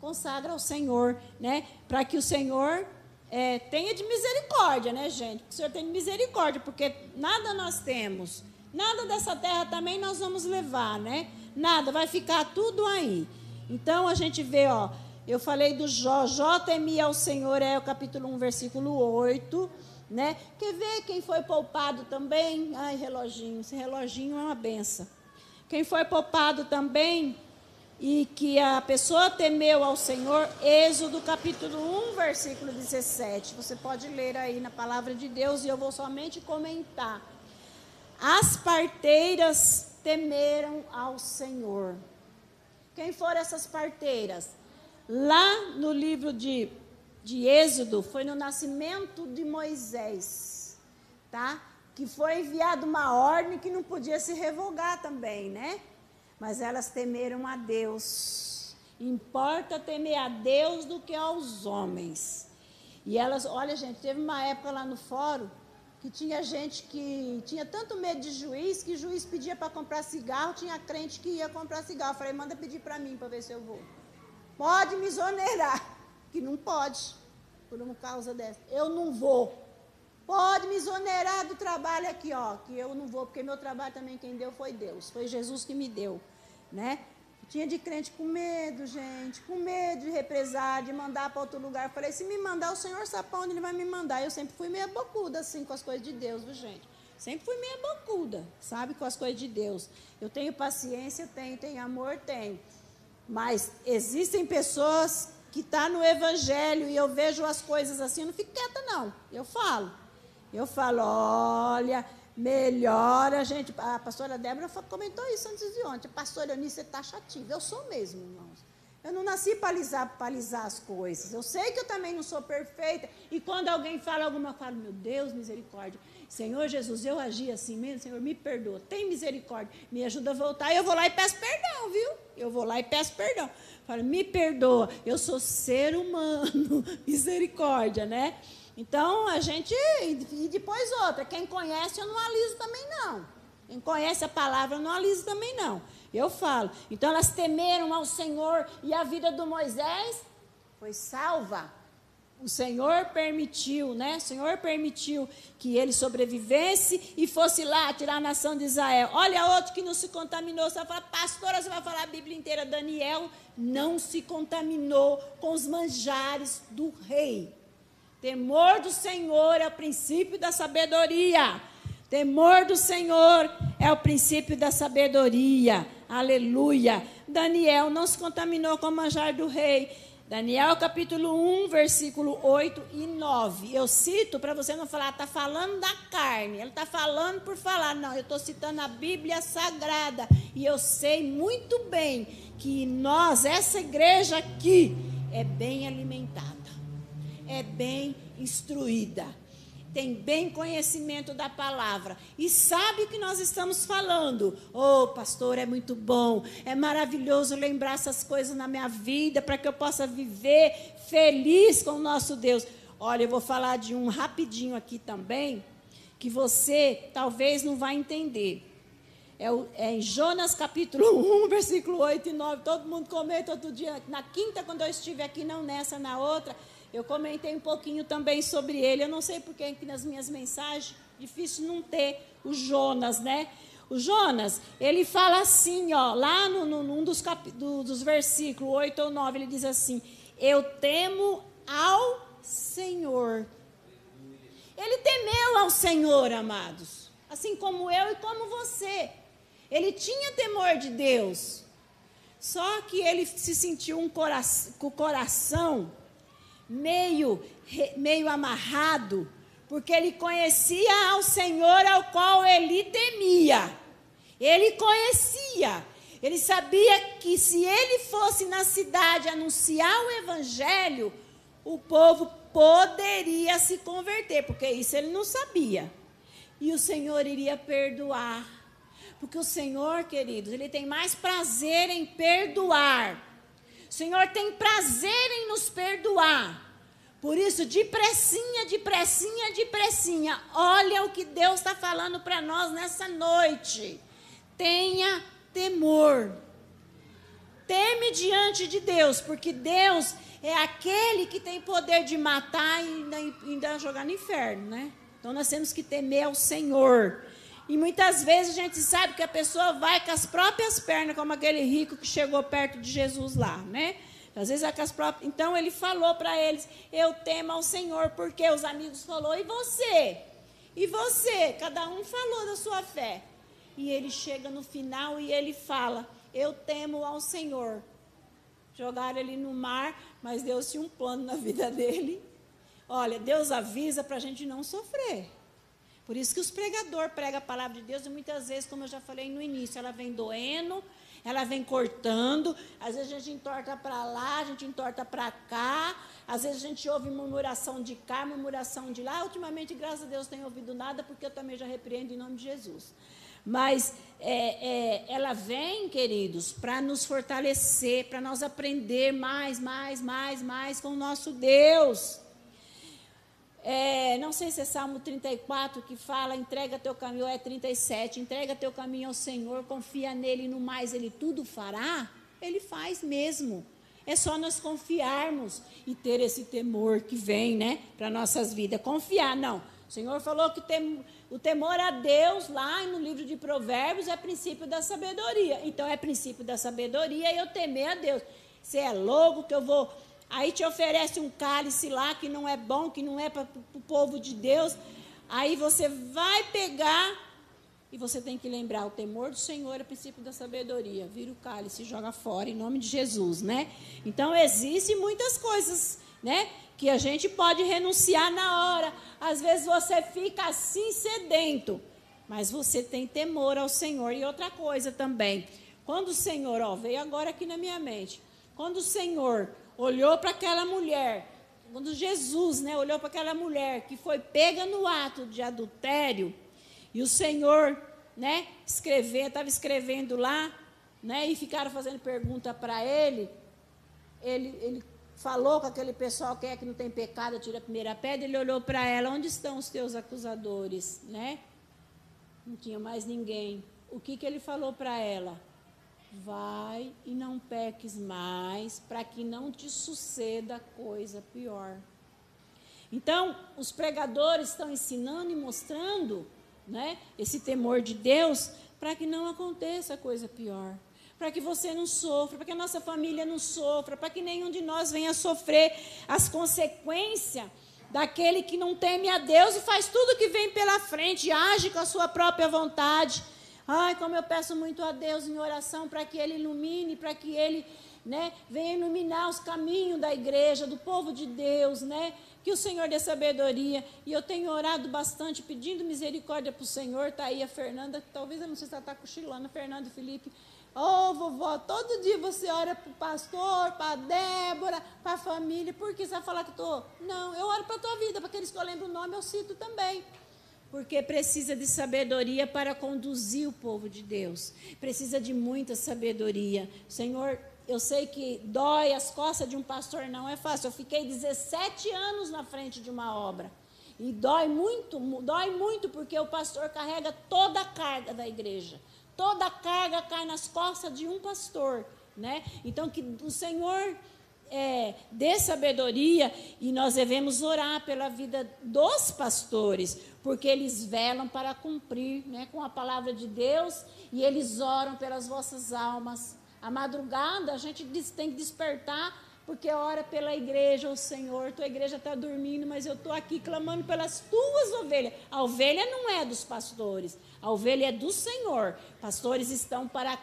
Consagra ao Senhor, né? Para que o Senhor é, tenha de misericórdia, né, gente? Que o Senhor tenha de misericórdia, porque nada nós temos. Nada dessa terra também nós vamos levar, né? Nada, vai ficar tudo aí. Então a gente vê, ó eu falei do Jó. Jó temia ao Senhor, é o capítulo 1, versículo 8. Né? Quer ver quem foi poupado também? Ai, reloginho, esse reloginho é uma benção. Quem foi poupado também e que a pessoa temeu ao Senhor, Êxodo capítulo 1, versículo 17. Você pode ler aí na palavra de Deus e eu vou somente comentar. As parteiras temeram ao Senhor. Quem foram essas parteiras? Lá no livro de, de Êxodo, foi no nascimento de Moisés, tá? Que foi enviada uma ordem que não podia se revogar também, né? Mas elas temeram a Deus. Importa temer a Deus do que aos homens. E elas, olha, gente, teve uma época lá no fórum que tinha gente que tinha tanto medo de juiz que juiz pedia para comprar cigarro, tinha crente que ia comprar cigarro. Eu falei, manda pedir para mim para ver se eu vou. Pode me exonerar, que não pode, por uma causa dessa. Eu não vou. Pode me exonerar do trabalho aqui, ó, que eu não vou, porque meu trabalho também quem deu foi Deus, foi Jesus que me deu, né? Tinha de crente com medo, gente, com medo de represar, de mandar para outro lugar. Eu falei, se me mandar, o Senhor sabe para onde ele vai me mandar. Eu sempre fui meia bocuda, assim, com as coisas de Deus, viu, gente? Sempre fui meia bocuda, sabe, com as coisas de Deus. Eu tenho paciência, tenho, tenho amor, tenho. Mas existem pessoas que estão tá no Evangelho e eu vejo as coisas assim, eu não fico quieta, não. Eu falo. Eu falo, olha, melhor a gente. A pastora Débora comentou isso antes de ontem. Pastora Eunice, você está chativa. Eu sou mesmo, irmãos. Eu não nasci para alisar, para alisar as coisas. Eu sei que eu também não sou perfeita. E quando alguém fala alguma eu falo, meu Deus, misericórdia. Senhor Jesus, eu agi assim mesmo, Senhor, me perdoa. Tem misericórdia. Me ajuda a voltar. Eu vou lá e peço perdão, viu? Eu vou lá e peço perdão. Falo, me perdoa. Eu sou ser humano. Misericórdia, né? Então, a gente. E depois outra. Quem conhece, eu não aliso também, não. Quem conhece a palavra, eu não aliso também, não. Eu falo. Então, elas temeram ao Senhor e a vida do Moisés foi salva. O Senhor permitiu, né? O Senhor permitiu que ele sobrevivesse e fosse lá tirar a nação de Israel. Olha outro que não se contaminou. Você vai falar, pastora, você vai falar a Bíblia inteira. Daniel não se contaminou com os manjares do rei. Temor do Senhor é o princípio da sabedoria. Temor do Senhor é o princípio da sabedoria. Aleluia. Daniel não se contaminou com o manjar do rei. Daniel capítulo 1, versículo 8 e 9. Eu cito para você não falar, está falando da carne. Ele está falando por falar. Não, eu estou citando a Bíblia Sagrada. E eu sei muito bem que nós, essa igreja aqui, é bem alimentada é bem instruída, tem bem conhecimento da palavra e sabe o que nós estamos falando. Oh, pastor, é muito bom, é maravilhoso lembrar essas coisas na minha vida para que eu possa viver feliz com o nosso Deus. Olha, eu vou falar de um rapidinho aqui também, que você talvez não vai entender. É, o, é, em Jonas capítulo 1, versículo 8 e 9. Todo mundo comenta outro dia. Na quinta, quando eu estive aqui, não nessa, na outra. Eu comentei um pouquinho também sobre ele. Eu não sei porque aqui nas minhas mensagens, difícil não ter o Jonas, né? O Jonas, ele fala assim, ó, lá no, no, num dos, cap, do, dos versículos 8 ou 9, ele diz assim: Eu temo ao Senhor. Ele temeu ao Senhor, amados, assim como eu e como você. Ele tinha temor de Deus. Só que ele se sentiu um cora com o coração meio, meio amarrado, porque ele conhecia ao Senhor ao qual ele temia. Ele conhecia. Ele sabia que se ele fosse na cidade anunciar o evangelho, o povo poderia se converter, porque isso ele não sabia. E o Senhor iria perdoar. Porque o Senhor, queridos, ele tem mais prazer em perdoar Senhor tem prazer em nos perdoar. Por isso, de pressinha, de pressinha, de pressinha, olha o que Deus está falando para nós nessa noite. Tenha temor. Teme diante de Deus, porque Deus é aquele que tem poder de matar e ainda jogar no inferno, né? Então nós temos que temer ao Senhor. E muitas vezes a gente sabe que a pessoa vai com as próprias pernas, como aquele rico que chegou perto de Jesus lá, né? Às vezes é com as próprias. Então ele falou para eles: Eu temo ao Senhor, porque os amigos falou e você? E você? Cada um falou da sua fé. E ele chega no final e ele fala: Eu temo ao Senhor. Jogaram ele no mar, mas Deus tinha um plano na vida dele. Olha, Deus avisa para a gente não sofrer. Por isso que os pregadores pregam a palavra de Deus e muitas vezes, como eu já falei no início, ela vem doendo, ela vem cortando, às vezes a gente entorta para lá, a gente entorta para cá, às vezes a gente ouve murmuração de cá, murmuração de lá. Ultimamente, graças a Deus, não tenho ouvido nada, porque eu também já repreendo em nome de Jesus. Mas é, é, ela vem, queridos, para nos fortalecer, para nós aprender mais, mais, mais, mais com o nosso Deus. É, não sei se é Salmo 34 que fala, entrega teu caminho, é 37, entrega teu caminho ao Senhor, confia nele e no mais ele tudo fará. Ele faz mesmo. É só nós confiarmos e ter esse temor que vem, né, para nossas vidas. Confiar, não. O Senhor falou que tem, o temor a Deus, lá no livro de Provérbios, é princípio da sabedoria. Então, é princípio da sabedoria eu temer a Deus. Você é louco que eu vou Aí te oferece um cálice lá que não é bom, que não é para o povo de Deus. Aí você vai pegar e você tem que lembrar: o temor do Senhor é o princípio da sabedoria. Vira o cálice joga fora, em nome de Jesus, né? Então, existem muitas coisas, né? Que a gente pode renunciar na hora. Às vezes você fica assim sedento, mas você tem temor ao Senhor. E outra coisa também: quando o Senhor, ó, veio agora aqui na minha mente, quando o Senhor olhou para aquela mulher, quando Jesus né, olhou para aquela mulher que foi pega no ato de adultério, e o Senhor né, escrever, estava escrevendo lá, né, e ficaram fazendo pergunta para ele, ele, ele falou com aquele pessoal que é que não tem pecado, tira a primeira pedra, ele olhou para ela, onde estão os teus acusadores? Né? Não tinha mais ninguém. O que, que ele falou para ela? Vai e não peques mais, para que não te suceda coisa pior. Então, os pregadores estão ensinando e mostrando né, esse temor de Deus para que não aconteça coisa pior. Para que você não sofra, para que a nossa família não sofra, para que nenhum de nós venha sofrer as consequências daquele que não teme a Deus e faz tudo que vem pela frente, age com a sua própria vontade Ai, como eu peço muito a Deus em oração para que Ele ilumine, para que Ele né, venha iluminar os caminhos da igreja, do povo de Deus, né? Que o Senhor dê sabedoria. E eu tenho orado bastante, pedindo misericórdia para o Senhor. Está aí a Fernanda, talvez eu não sei se ela está cochilando, Fernanda Felipe. Ô, oh, vovó, todo dia você ora para o pastor, para Débora, para a família. Por que você vai falar que estou? Não, eu oro para a tua vida, para aqueles que eu lembro o nome, eu cito também porque precisa de sabedoria para conduzir o povo de Deus. Precisa de muita sabedoria. Senhor, eu sei que dói as costas de um pastor, não é fácil. Eu fiquei 17 anos na frente de uma obra. E dói muito, dói muito porque o pastor carrega toda a carga da igreja. Toda a carga cai nas costas de um pastor, né? Então que o Senhor é, dê sabedoria e nós devemos orar pela vida dos pastores, porque eles velam para cumprir né, com a palavra de Deus e eles oram pelas vossas almas. A madrugada a gente tem que despertar, porque ora pela igreja, o Senhor, tua igreja está dormindo, mas eu estou aqui clamando pelas tuas ovelhas. A ovelha não é dos pastores, a ovelha é do Senhor. Pastores estão para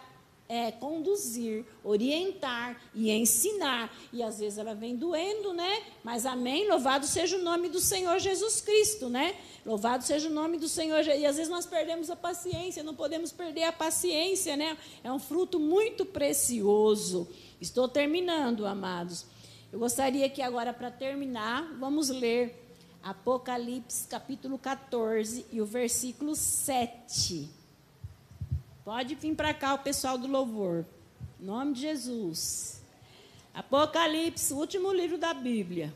é, conduzir, orientar e ensinar. E às vezes ela vem doendo, né? Mas amém, louvado seja o nome do Senhor Jesus Cristo, né? Louvado seja o nome do Senhor. E às vezes nós perdemos a paciência, não podemos perder a paciência, né? É um fruto muito precioso. Estou terminando, amados. Eu gostaria que agora, para terminar, vamos ler Apocalipse capítulo 14 e o versículo 7. Pode vir para cá o pessoal do louvor. Em nome de Jesus. Apocalipse, último livro da Bíblia.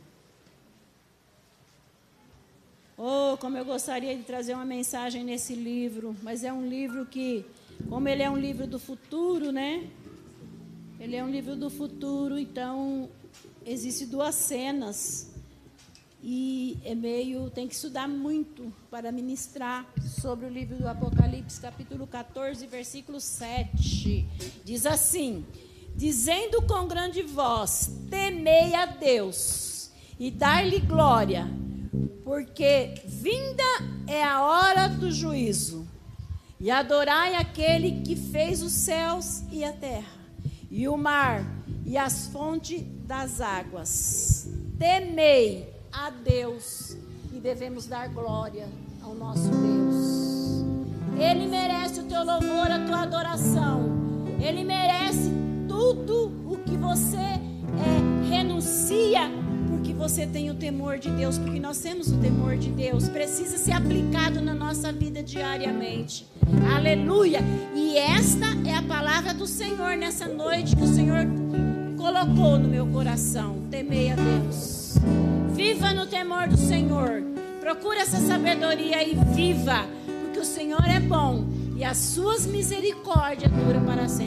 Oh, como eu gostaria de trazer uma mensagem nesse livro, mas é um livro que, como ele é um livro do futuro, né? Ele é um livro do futuro, então existem duas cenas e é meio tem que estudar muito para ministrar sobre o livro do Apocalipse, capítulo 14, versículo 7. Diz assim: Dizendo com grande voz: Temei a Deus e dar-lhe glória, porque vinda é a hora do juízo. E adorai aquele que fez os céus e a terra, e o mar, e as fontes das águas. Temei a Deus e devemos dar glória ao nosso Deus. Ele merece o teu louvor, a tua adoração. Ele merece tudo o que você é, renuncia porque você tem o temor de Deus, porque nós temos o temor de Deus, precisa ser aplicado na nossa vida diariamente. Aleluia! E esta é a palavra do Senhor nessa noite que o Senhor colocou no meu coração. Temei a Deus. Viva no temor do Senhor. Procure essa sabedoria e viva, porque o Senhor é bom e as suas misericórdias duram para sempre.